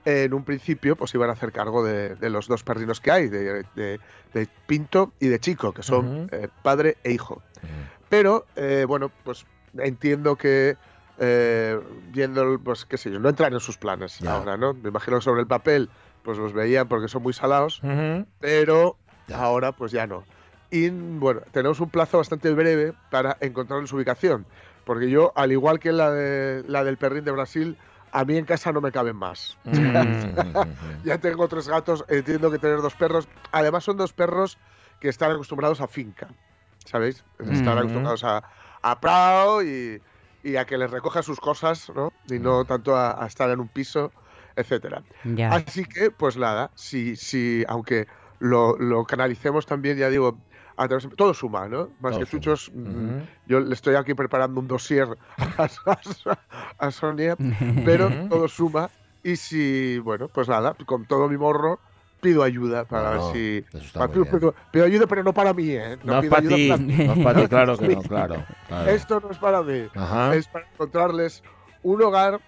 en un principio, pues iban a hacer cargo de, los dos perrinos que hay, de, Pinto y de Chico, que son eh, padre e hijo. Pero, eh, bueno, pues entiendo que viendo, pues qué sé yo, no entran en sus planes ahora, ¿no? Me imagino que sobre el papel pues los veían porque son muy salados, pero ahora pues ya no. Y bueno, tenemos un plazo bastante breve para encontrar su ubicación, porque yo, al igual que la, de, la del perrín de Brasil, a mí en casa no me caben más. ya tengo tres gatos, entiendo que tener dos perros. Además son dos perros que están acostumbrados a finca, ¿sabéis? Están acostumbrados a, a prado y, a que les recoja sus cosas, ¿no? Y no tanto a estar en un piso etcétera. Así que, pues nada, si, si aunque lo, lo canalicemos también, ya digo, todo suma, ¿no? Más que chuchos, mm, yo le estoy aquí preparando un dossier a, Sonia, pero todo suma. Y si, bueno, pues nada, con todo mi morro, pido ayuda para ver si. Pido, ayuda, pero no para mí, ¿eh? No, es para ti, no es para ti, claro que no, claro, Esto no es para mí. Es para encontrarles un hogar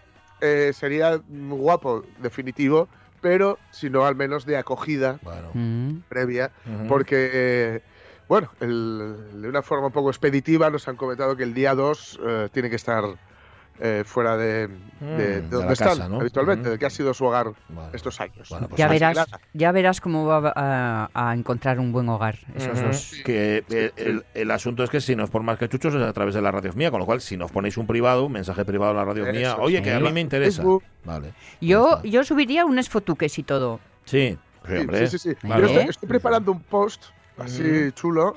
eh, sería guapo, definitivo, pero si no al menos de acogida mm. previa, porque, eh, bueno, de una forma un poco expeditiva nos han comentado que el día 2 eh, tiene que estar eh, fuera de, mm, donde están habitualmente, de que ha sido su hogar estos años. Pues ya, verás, ya verás cómo va a, encontrar un buen hogar esos dos. Que el, asunto es que si no es por más que chuchos es a través de la radio mía, con lo cual si nos ponéis un privado, un mensaje privado a la radio mía, oye, que a mí me interesa. Vale. Yo, yo subiría unas fotuques y todo. Sí, sí, sí, sí. estoy preparando un post así chulo.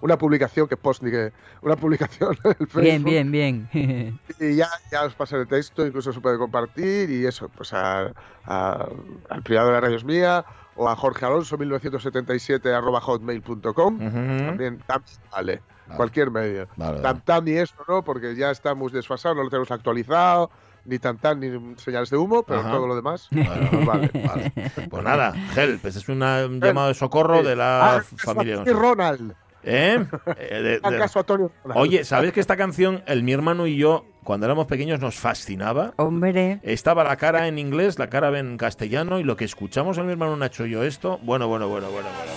Una publicación que post ni que. Una publicación en el Facebook. Bien, bien, bien. y ya, ya os pasaré el texto, incluso se puede compartir. Y eso, pues a, al privado de la radios mía o a Jorge Alonso 1977 arroba hotmail.com. También, vale. Cualquier medio. Vale, Tam, y esto, ¿no? Porque ya estamos desfasados, no lo tenemos actualizado ni tan ni señales de humo, pero todo lo demás. vale, vale. Pues nada, Help, pues es un llamado de socorro de la familia. Ronald. ¿Eh? eh Oye, ¿sabes que esta canción, el mi hermano y yo, cuando éramos pequeños, nos fascinaba? Hombre. Estaba la cara en inglés, la cara en castellano, y lo que escuchamos en mi hermano Nacho y yo esto, bueno, bueno, bueno, bueno, bueno.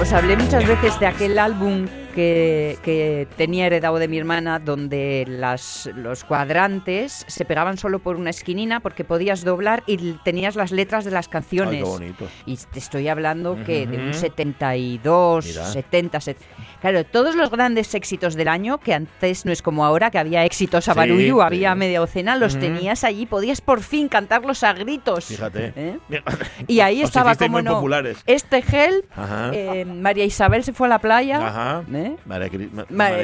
Os hablé muchas veces de aquel álbum que, tenía heredado de mi hermana, donde las, los cuadrantes se pegaban solo por una esquinina porque podías doblar y tenías las letras de las canciones. Y te estoy hablando que de un 72, 70, Claro, todos los grandes éxitos del año, que antes no es como ahora, que había éxitos a barullo, había media docena, los tenías allí, podías por fin cantarlos a gritos. Fíjate. ¿eh? Y ahí estaba como no. Este gel, eh, María Isabel se fue a la playa. Ajá. ¿eh? María,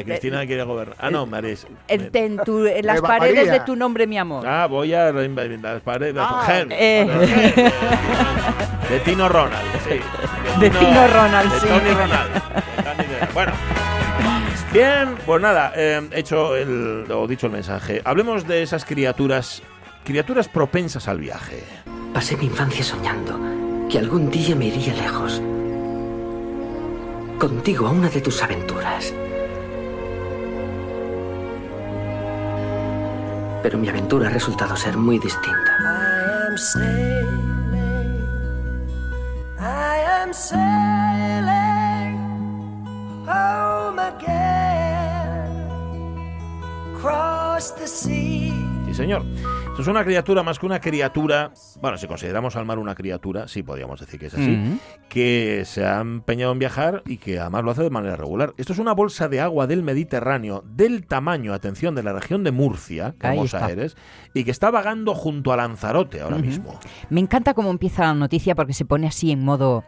Cristina quiere gobernar. Ah, no, María. En, en, las paredes de tu nombre, mi amor. Ah, voy a las paredes. Ah, eh. de Tino Ronald, sí. De, Tino, Ronald, de sí. Tony Ronald. bueno. Bien, pues nada, eh, hecho el, o dicho el mensaje. Hablemos de esas criaturas, criaturas propensas al viaje. Pasé mi infancia soñando que algún día me iría lejos contigo a una de tus aventuras. Pero mi aventura ha resultado ser muy distinta. Sí, señor. Esto es una criatura más que una criatura, bueno, si consideramos al mar una criatura, sí podríamos decir que es así, que se ha empeñado en viajar y que además lo hace de manera regular. Esto es una bolsa de agua del Mediterráneo del tamaño, atención, de la región de Murcia, que Aires, y que está vagando junto a Lanzarote ahora mismo. Me encanta cómo empieza la noticia porque se pone así en modo...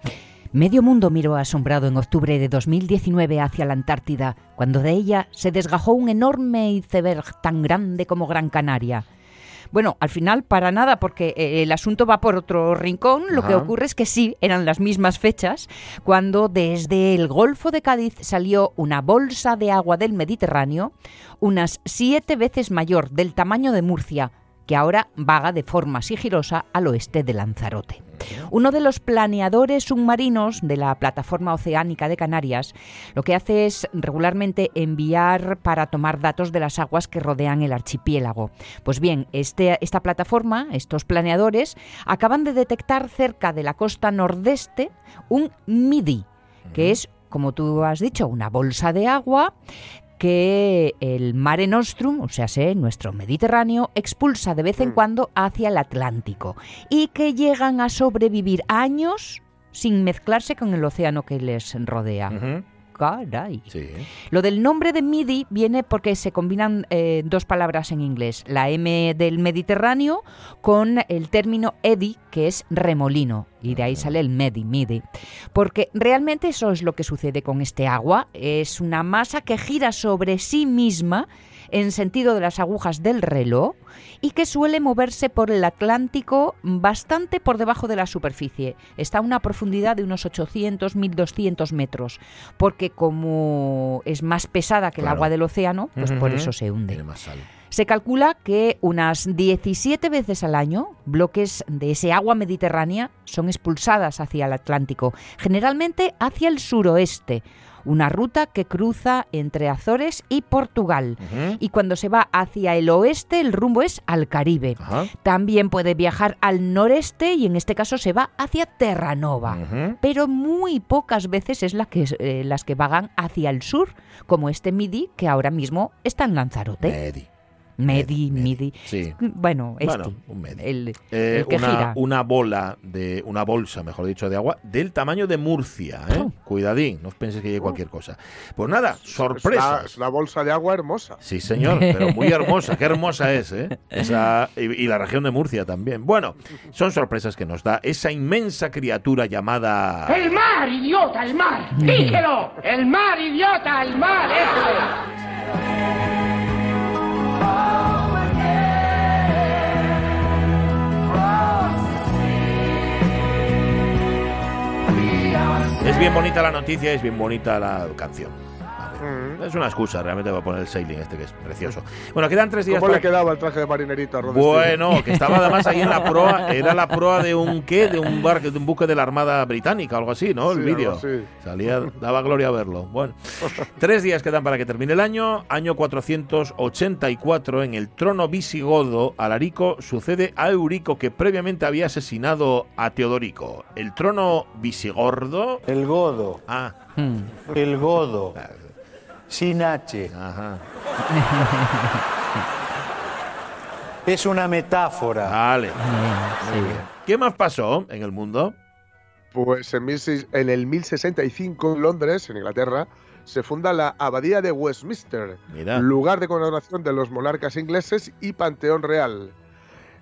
Medio mundo miró asombrado en octubre de 2019 hacia la Antártida, cuando de ella se desgajó un enorme iceberg tan grande como Gran Canaria. Bueno, al final para nada, porque eh, el asunto va por otro rincón. Lo que ocurre es que sí, eran las mismas fechas cuando desde el Golfo de Cádiz salió una bolsa de agua del Mediterráneo, unas siete veces mayor del tamaño de Murcia, que ahora vaga de forma sigilosa al oeste de Lanzarote. Uno de los planeadores submarinos de la plataforma oceánica de Canarias lo que hace es regularmente enviar para tomar datos de las aguas que rodean el archipiélago. Pues bien, este, esta plataforma, estos planeadores, acaban de detectar cerca de la costa nordeste un MIDI, que es como tú has dicho, una bolsa de agua que el Mare Nostrum, o sea, nuestro Mediterráneo, expulsa de vez en mm. cuando hacia el Atlántico y que llegan a sobrevivir años sin mezclarse con el océano que les rodea. Caray. Lo del nombre de MIDI viene porque se combinan eh, dos palabras en inglés, la M del Mediterráneo con el término eddy, que es remolino, y de ahí sale el MEDI, MIDI. Porque realmente eso es lo que sucede con este agua, es una masa que gira sobre sí misma en sentido de las agujas del reloj y que suele moverse por el Atlántico bastante por debajo de la superficie. Está a una profundidad de unos 800-1200 metros, porque como es más pesada que el agua del océano, pues por eso se hunde. Se calcula que unas 17 veces al año bloques de ese agua mediterránea son expulsadas hacia el Atlántico, generalmente hacia el suroeste, una ruta que cruza entre Azores y Portugal. Y cuando se va hacia el oeste, el rumbo es al Caribe. También puede viajar al noreste y en este caso se va hacia Terranova. Pero muy pocas veces es la que, eh, las que vagan hacia el sur, como este MIDI que ahora mismo está en Lanzarote. Medi, Midi. Sí. Bueno, este, un Medi. El, eh, que una, gira. una bola, de una bolsa, mejor dicho, de agua del tamaño de Murcia. ¿eh? Oh. Cuidadín, no os penséis que llegue cualquier cosa. Pues nada, sorpresas. Es una, bolsa de agua hermosa. Sí, señor, pero muy hermosa. Qué hermosa es, ¿eh? Esa, y, la región de Murcia también. Bueno, son sorpresas que nos da esa inmensa criatura llamada... ¡El mar, idiota, el mar! ¡Dígelo! ¡El mar, idiota, el mar! ¡Eso Es bien bonita la noticia, es bien bonita la canción. Mm. Es una excusa realmente para poner el sailing este que es precioso. Bueno, quedan tres días. ¿Cómo le quedaba el traje de marinerito a Bueno, que estaba además ahí en la proa, era la proa de un qué, de un barco, de un buque de la Armada Británica, algo así, ¿no? El vídeo. Salía, daba gloria verlo. Bueno, tres días quedan para que termine el año. Año 484, en el trono visigodo, Alarico sucede a Eurico, que previamente había asesinado a Teodorico. El trono visigordo. El godo. Ah. El godo. Sin H. es una metáfora. Vale. ¿Qué más pasó en el mundo? Pues en, en el 1065 en Londres, en Inglaterra, se funda la Abadía de Westminster, lugar de coronación de los monarcas ingleses y panteón real.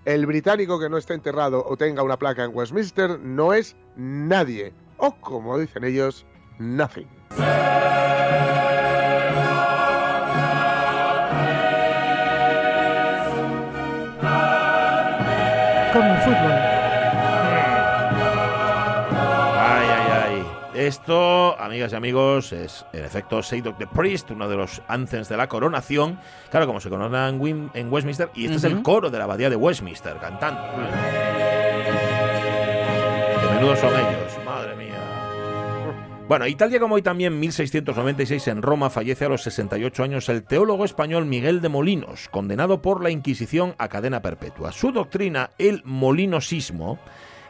El británico que no esté enterrado o tenga una placa en Westminster no es nadie, o como dicen ellos, nothing. Fútbol. Ay, ay, ay. Esto, amigas y amigos, es en efecto Seydok the Priest, uno de los anthems de la coronación. Claro, como se corona en, en Westminster, y este es el coro de la abadía de Westminster, cantando. De menudo son ellos. Bueno, y tal día como hoy también, 1696 en Roma, fallece a los 68 años el teólogo español Miguel de Molinos, condenado por la Inquisición a cadena perpetua. Su doctrina, el molinosismo,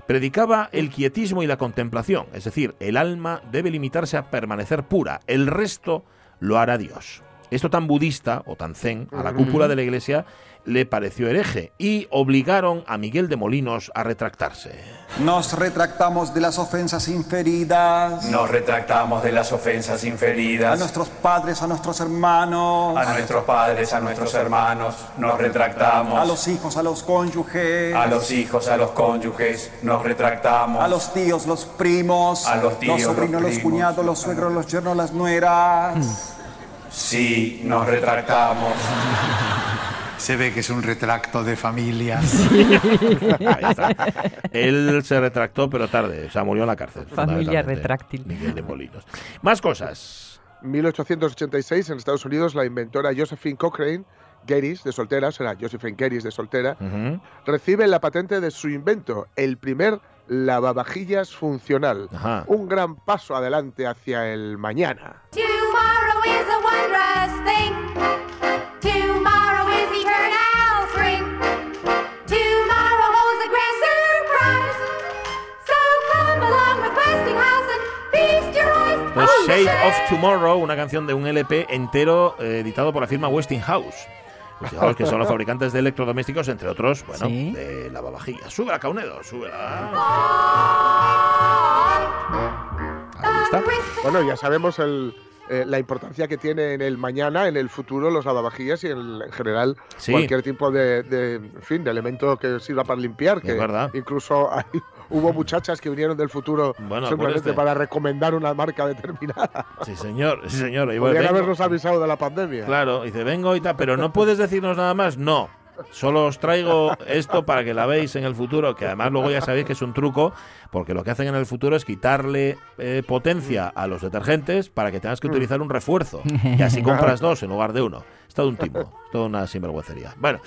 predicaba el quietismo y la contemplación, es decir, el alma debe limitarse a permanecer pura, el resto lo hará Dios. Esto tan budista o tan zen a la cúpula de la iglesia le pareció hereje y obligaron a Miguel de Molinos a retractarse. Nos retractamos de las ofensas inferidas. Nos retractamos de las ofensas inferidas. A nuestros padres, a nuestros hermanos. A nuestros padres, a nuestros hermanos. Nos retractamos. A los hijos, a los cónyuges. A los hijos, a los cónyuges. Nos retractamos. A los tíos, los primos. A los tíos, los sobrinos, los, cuñados, los suegros, los yernos, las nueras. Sí, nos retractamos. Se ve que es un retracto de familia. Ahí está. Él se retractó, pero tarde. O sea, murió en la cárcel. Familia retráctil. Miguel de Molinos. Más cosas. 1886 en Estados Unidos la inventora Josephine Cochrane Gettys de soltera, será Josephine Gettys de soltera, recibe la patente de su invento, el primer lavavajillas funcional. Ajá. Un gran paso adelante hacia el mañana. Tomorrow is a The Shade of Tomorrow, una canción de un LP entero eh, editado por la firma Westinghouse. Westinghouse, que son los fabricantes de electrodomésticos, entre otros, bueno, Sí. de lavavajillas. Sube la Caunedo, sube Ahí está. Bueno, ya sabemos el, eh, la importancia que tiene en el mañana, en el futuro, los lavavajillas y en, en general Sí. cualquier tipo de, de, en fin, de elemento que sirva para limpiar. Que Es verdad. Incluso hay- hubo muchachas que vinieron del futuro Bueno, simplemente acuérdate. para recomendar una marca determinada. Sí, señor, sí, señor. Y Podrían habernos avisado de la pandemia. Claro, dice, vengo y tal, pero no puedes decirnos nada más. No. Solo os traigo esto para que la veáis en el futuro, que además luego ya sabéis que es un truco, porque lo que hacen en el futuro es quitarle eh, potencia a los detergentes para que tengas que utilizar un refuerzo. Y así compras dos en lugar de uno. Todo un timo, es toda una sinvergüencería. Bueno,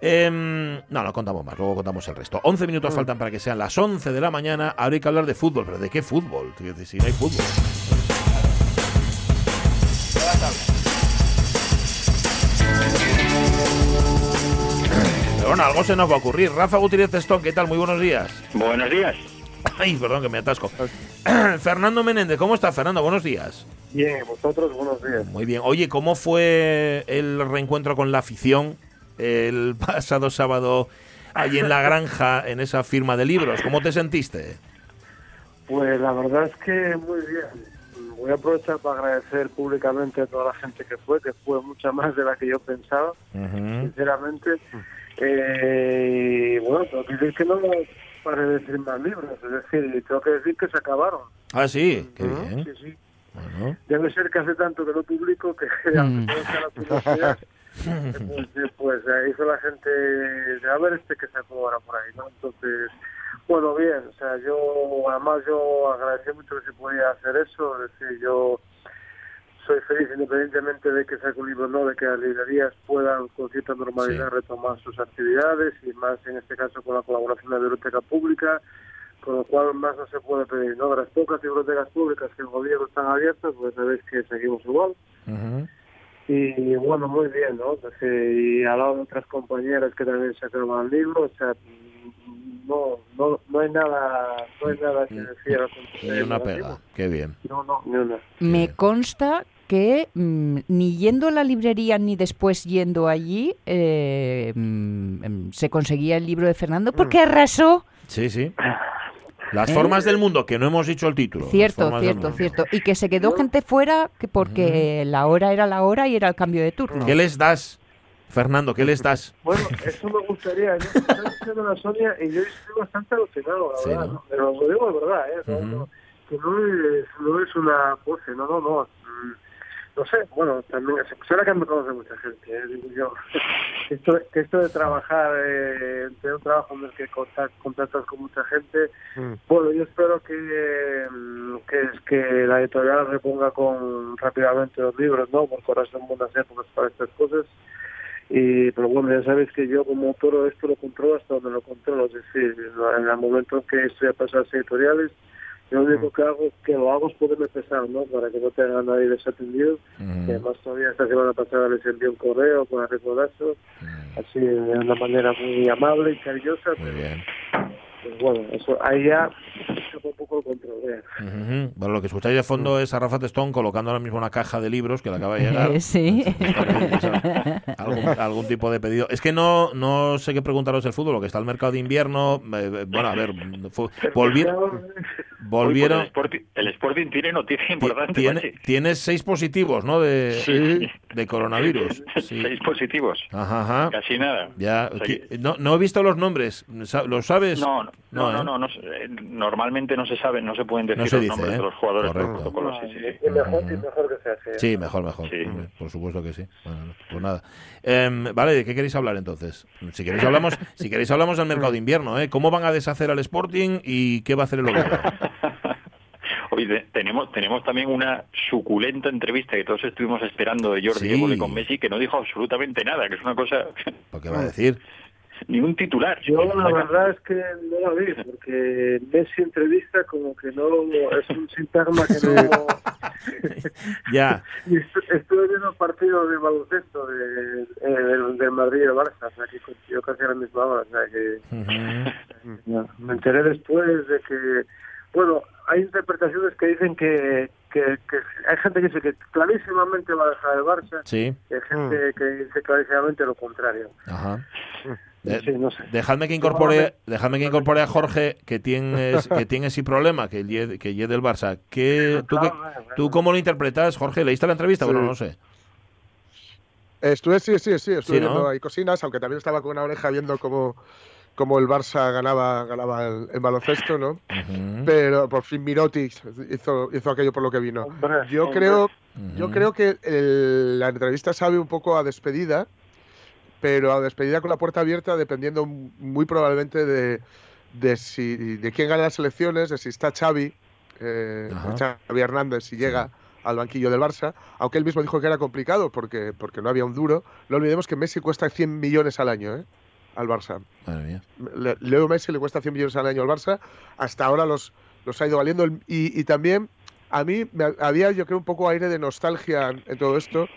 em, no, no contamos más, luego contamos el resto. 11 minutos faltan para que sean las 11 de la mañana. Ahora hay que hablar de fútbol, pero ¿de qué fútbol? Si no hay fútbol. Pero bueno, algo se nos va a ocurrir. Rafa Gutiérrez Testón, ¿qué tal? Muy buenos días. Buenos días. Ay, perdón que me atasco. Fernando Menéndez, ¿cómo está Fernando? Buenos días. Bien, vosotros, buenos días. Muy bien. Oye, ¿cómo fue el reencuentro con la afición el pasado sábado allí en la granja, en esa firma de libros? ¿Cómo te sentiste? Pues la verdad es que muy bien. Voy a aprovechar para agradecer públicamente a toda la gente que fue, que fue mucha más de la que yo pensaba, sinceramente. Eh, y bueno, tengo que decir que no paré de decir más libros, es decir, tengo que decir que se acabaron. Ah, sí, qué bien. Sí, sí. Bueno. Debe ser que hace tanto que no publico que la publicidad, pues, pues hizo la gente de a ver este que sacó ahora por ahí, ¿no? Entonces, bueno, bien, o sea, yo además yo agradecí mucho que se podía hacer eso, es decir, yo soy feliz independientemente de que saque un libro o no, de que las librerías puedan con cierta normalidad retomar sus actividades y más en este caso con la colaboración de la biblioteca pública, con lo cual más no se puede pedir, ¿no? De las pocas bibliotecas públicas que el gobierno están abiertas, pues sabéis que seguimos igual. Y bueno, muy bien, ¿no? Pues, eh, y al lado de otras compañeras que también sacaban libros, o sea, no, no, no hay nada, no hay nada que decir. al Ni una pega. Qué bien. No, no, ni una. Me consta que mm, ni yendo a la librería ni después yendo allí eh, mm, em, se conseguía el libro de Fernando porque arrasó. Sí, sí. Las ¿Eh? formas del mundo, que no hemos dicho el título. Cierto, cierto, cierto. Y que se quedó gente fuera que porque la hora era la hora y era el cambio de turno. ¿Qué les das, Fernando? ¿Qué les das? Bueno, eso me gustaría. Yo estoy diciendo la Sonia y yo estoy bastante alucinado, la Sí, verdad. ¿no? ¿no? Pero lo digo de verdad, ¿eh? No, Ujú. no, que no es, no es una pose, no, no, no. Mm, No sé, bueno, también será que me conoce mucha gente, ¿eh? digo yo. Esto, que esto de trabajar, eh, de un trabajo en el que contactas con mucha gente, bueno, yo espero que, mm, que, es que la editorial reponga con rápidamente los libros, ¿no? Porque ahora son buenas épocas para estas cosas. Y, pero bueno, ya sabéis que yo como autor esto lo controlo hasta donde lo controlo. Es decir, en el momento en que estoy a pasar las editoriales, lo único que hago, que lo hago es poderme pesar, ¿no? Para que no tenga nadie desatendido. Y además todavía esta semana pasada les envié un correo para recordarlo, así de una manera muy amable y cariñosa. Muy bien. Pues bueno, eso ahí ya poco a poco lo controlé. Ujú. Bueno, lo que escucháis de fondo es a Rafa Testón colocando ahora mismo una caja de libros que le acaba de llegar. Sí. algún, algún tipo de pedido. Es que no, no sé qué preguntaros del fútbol, lo que está el mercado de invierno. eh, bueno, a ver, fu- volvi- volvieron. El, Sporting, el Sporting tiene noticia importante. Tiene, tienes seis positivos, ¿no? De, de coronavirus. Seis positivos. Ajá, ajá. Casi nada. Ya, O sea qui- no, no he visto los nombres. ¿Los sabes? No, no, No, no, ¿eh? no, no se- eh, normalmente no se sabe, no se pueden decir No se los dice, nombres ¿eh? de los jugadores por Correcto. protocolo, sí, sí, mejor, y mejor que sea así. Sí, mejor, mejor. Hombre, Por supuesto que sí. Bueno, no, pues nada. Em, vale, ¿de qué queréis hablar entonces? Si queréis hablamos, si queréis hablamos del mercado de invierno, ¿eh? ¿Cómo van a deshacer al Sporting y qué va a hacer el Oviedo? Oye, te- tenemos, tenemos también una suculenta entrevista que todos estuvimos esperando de Jordi Sí. Évole con Messi, que no dijo absolutamente nada, que es una cosa... ¿Por qué va a decir? Ni un titular. Yo la verdad es que no la vi, porque Messi entrevista como que no es un sintagma que no... Ya. Estuve viendo el partido de baloncesto de, eh, del, del Madrid y el Barça, o sea, que coincidió casi a la misma hora, o sea, que me enteré después de que, bueno, hay interpretaciones que dicen que, que, que hay gente que dice que clarísimamente va a dejar el Barça, Sí. y hay gente que dice clarísimamente lo contrario. Ajá. De- Sí, no sé. Dejadme que incorpore, dejadme que incorpore a Jorge que tienes que tiene ese problema que lle- que lle del Barça. ¿Qué, tú, ¿Tú cómo lo interpretas, Jorge? ¿Leíste la entrevista? Bueno, no sé. Estuve, sí, sí, sí, estuve Sí, ¿no? viendo ahí cosinas, aunque también estaba con una oreja viendo cómo, cómo el Barça ganaba, ganaba el, el baloncesto, ¿no? Pero por fin Mirotic hizo, hizo aquello por lo que vino. Yo hombre. creo, yo creo que el- la entrevista sabe un poco a despedida, pero a despedida con la puerta abierta, dependiendo muy probablemente de, de si de quién gana las elecciones, de si está Xavi, eh. Xavi Hernández, si llega al banquillo del Barça, aunque él mismo dijo que era complicado porque, porque no había un duro. No olvidemos que Messi cuesta 100 millones al año, ¿eh? Al Barça. Madre mía. Le- Leo Messi le cuesta 100 millones al año al Barça. Hasta ahora los, los ha ido valiendo. Y, y también a mí me había, yo creo, un poco aire de nostalgia en, todo esto,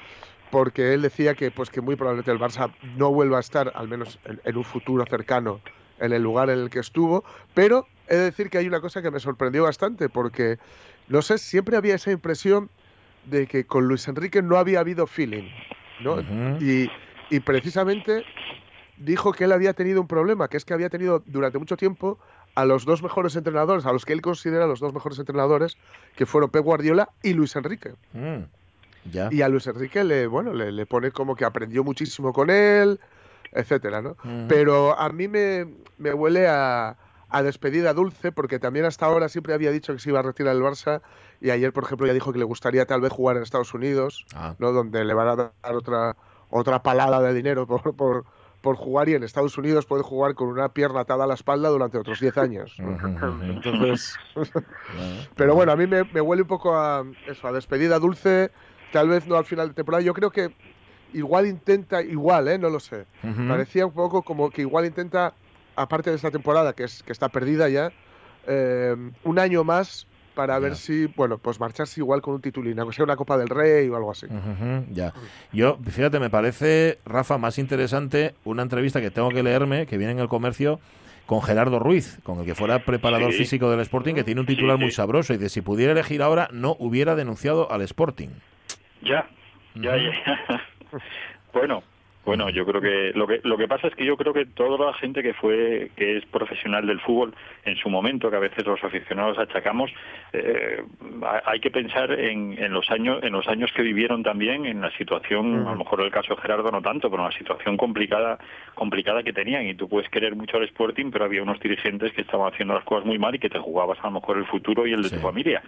porque él decía que, pues, que muy probablemente el Barça no vuelva a estar, al menos en, en un futuro cercano, en el lugar en el que estuvo. Pero he de decir que hay una cosa que me sorprendió bastante, porque, no sé, siempre había esa impresión de que con Luis Enrique no había habido feeling. ¿no? y, y precisamente dijo que él había tenido un problema, que es que había tenido durante mucho tiempo a los dos mejores entrenadores, a los que él considera los dos mejores entrenadores, que fueron Pep Guardiola y Luis Enrique. Mm. Y a Luis Enrique le, bueno, le, le pone como que aprendió muchísimo con él, etcétera, ¿no? Pero a mí me, me huele a, a despedida dulce, porque también hasta ahora siempre había dicho que se iba a retirar el Barça, y ayer, por ejemplo, ya dijo que le gustaría tal vez jugar en Estados Unidos, Ah. ¿no? Donde le van a dar otra, otra palada de dinero por, por, por jugar, y en Estados Unidos puede jugar con una pierna atada a la espalda durante otros 10 años. Entonces, pero bueno, a mí me, me huele un poco a eso, a despedida dulce, tal vez no al final de temporada. Yo creo que igual intenta, igual, ¿eh? no lo sé. Parecía un poco como que igual intenta, aparte de esta temporada, que, es, que está perdida ya, eh, un año más para ver si, bueno, pues marcharse igual con un titulín, aunque sea una Copa del Rey o algo así. Ya. Yo, fíjate, me parece, Rafa, más interesante una entrevista que tengo que leerme, que viene en el comercio, con Gerardo Ruiz, con el que fuera preparador Sí. físico del Sporting, que tiene un titular Sí, muy sabroso. Y de si pudiera elegir ahora, no hubiera denunciado al Sporting. Ya, ya, ya. bueno, bueno, yo creo que lo que lo que pasa es que yo creo que toda la gente que fue que es profesional del fútbol en su momento, que a veces los aficionados achacamos, eh, ha- hay que pensar en, en los años en los años que vivieron también en la situación, a lo mejor el caso de Gerardo no tanto, pero en la situación complicada complicada que tenían. Y tú puedes querer mucho al Sporting, pero había unos dirigentes que estaban haciendo las cosas muy mal y que te jugabas a lo mejor el futuro y el de tu familia.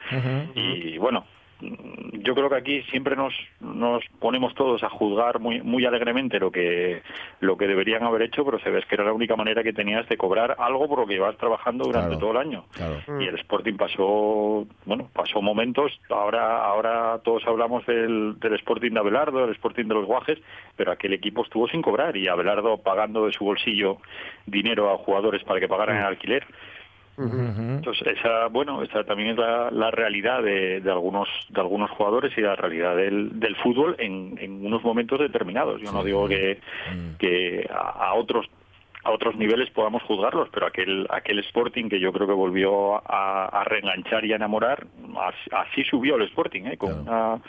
Y bueno, mm, yo creo que aquí siempre nos, nos ponemos todos a juzgar muy, muy alegremente lo que, lo que deberían haber hecho, pero se ves que era la única manera que tenías de cobrar algo por lo que ibas trabajando durante Claro, todo el año. Claro. Y el Sporting pasó, bueno, pasó momentos, ahora, ahora todos hablamos del, del Sporting de Abelardo, del Sporting de los Guajes, pero aquel equipo estuvo sin cobrar y Abelardo pagando de su bolsillo dinero a jugadores para que pagaran el alquiler. Entonces, esa, bueno, esa también es la, la realidad de, de algunos de algunos jugadores y la realidad del, del fútbol en, en unos momentos determinados. Yo no digo que, que a, a otros a otros niveles podamos juzgarlos, pero aquel aquel Sporting que yo creo que volvió a, a reenganchar y a enamorar, así, así subió el Sporting, ¿eh? con una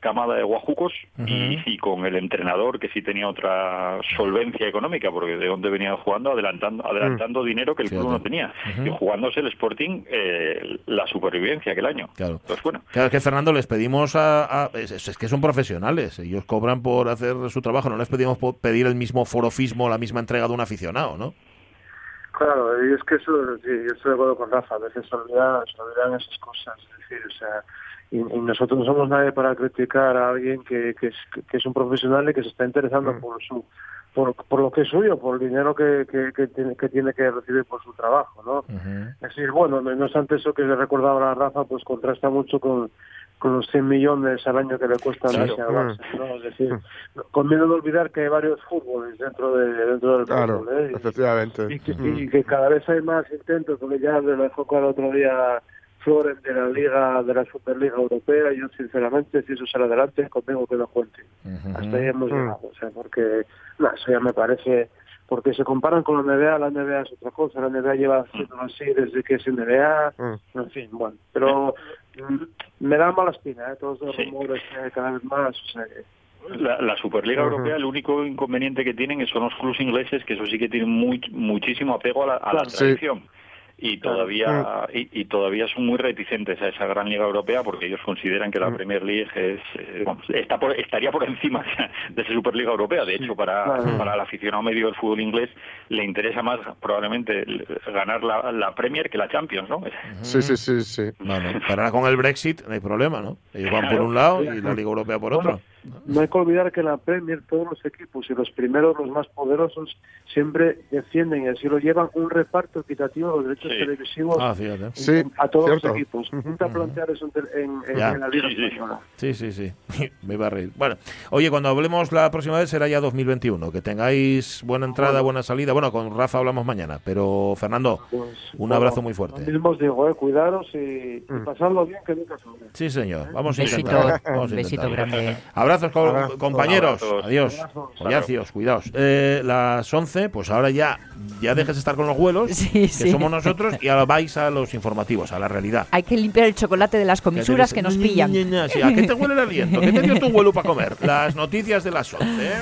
camada de guajucos y, y con el entrenador que sí tenía otra solvencia económica, porque de donde venía jugando, adelantando adelantando dinero que el club no tenía, y jugándose el Sporting eh, la supervivencia aquel año. Claro. Pues bueno, Claro, es que Fernando les pedimos a... a- es, es que son profesionales, ellos cobran por hacer su trabajo, no les pedimos por pedir el mismo forofismo, la misma entrega de un Claro, y es que eso, sí, yo estoy de acuerdo con Rafa, a veces se olvidan, se olvidan esas cosas, es decir, o sea, y, y nosotros no somos nadie para criticar a alguien que, que, es, que es un profesional y que se está interesando por su por, por lo que es suyo, por el dinero que, que, que, tiene, que tiene que recibir por su trabajo, ¿no? Es decir, bueno, no no obstante eso que le recordaba a Rafa, pues contrasta mucho con, con los 100 millones al año que le cuesta Claro. Messi al Barça, ¿no? Es decir, conviene no olvidar que hay varios fútboles dentro de dentro del Claro, fútbol, ¿eh? Y- efectivamente. y que, Mm. y que cada vez hay más intentos, porque ya lo dejó el otro día Floren de la Liga, de la Superliga Europea, y yo sinceramente, si eso sale adelante, conmigo que lo cuente. Hasta ahí hemos Mm. llegado, o sea, porque, no, eso ya me parece, porque se comparan con la NBA, la NBA es otra cosa, la NBA lleva siendo así desde que es NBA, Mm. en fin, bueno, pero mm, me da mala espina, ¿eh? todos los rumores hay cada vez más, o sea que... La, la Superliga. Europea, el único inconveniente que tienen son los clubes ingleses, que eso sí que tienen muy, muchísimo apego a la, a la Claro. Sí. Y todavía y, y todavía son muy reticentes a esa gran liga europea porque ellos consideran que la Premier League es eh, está por- estaría por encima de esa Superliga Europea. De hecho, para, Claro. para el aficionado medio del fútbol inglés le interesa más probablemente ganar la, la Premier que la Champions, ¿no? Sí, sí, sí, sí. Bueno, ahora con el Brexit no hay problema, ¿no? Ellos van por un lado y la Liga Europea por otro. No hay que olvidar que en la Premier todos los equipos y los primeros, los más poderosos, siempre defienden y así lo llevan un reparto equitativo de los derechos Sí. televisivos Ah, fíjate. en- Sí, a todos cierto. los equipos. Intenta plantear eso en, la Liga Sí, sí. Española. Sí, sí, sí. Me iba a reír. Bueno, oye, cuando hablemos la próxima vez será ya 2021. Que tengáis buena entrada, buena salida. Bueno, con Rafa hablamos mañana. Pero, Fernando, un abrazo muy Lo fuerte. mismo os digo, eh, cuidaros y, y Mm. pasadlo bien, que nunca sobre. Sí, señor. Vamos a Besito, intentarlo. Vamos a un besito grande. Abrazos, co- Abrazo. compañeros. Abrazos. Adiós. Collacios, cuidaos. Eh, las 11, pues ahora ya, ya dejes de estar con los vuelos, Sí, que sí. somos nosotros, y ahora vais a los informativos, a la realidad. Hay que limpiar el chocolate de las comisuras que nos Ña, pillan. Ña, Ña, sí, ¿A qué te huele el aliento? ¿Qué te dio tu vuelo para comer? Las noticias de las 11. ¿eh?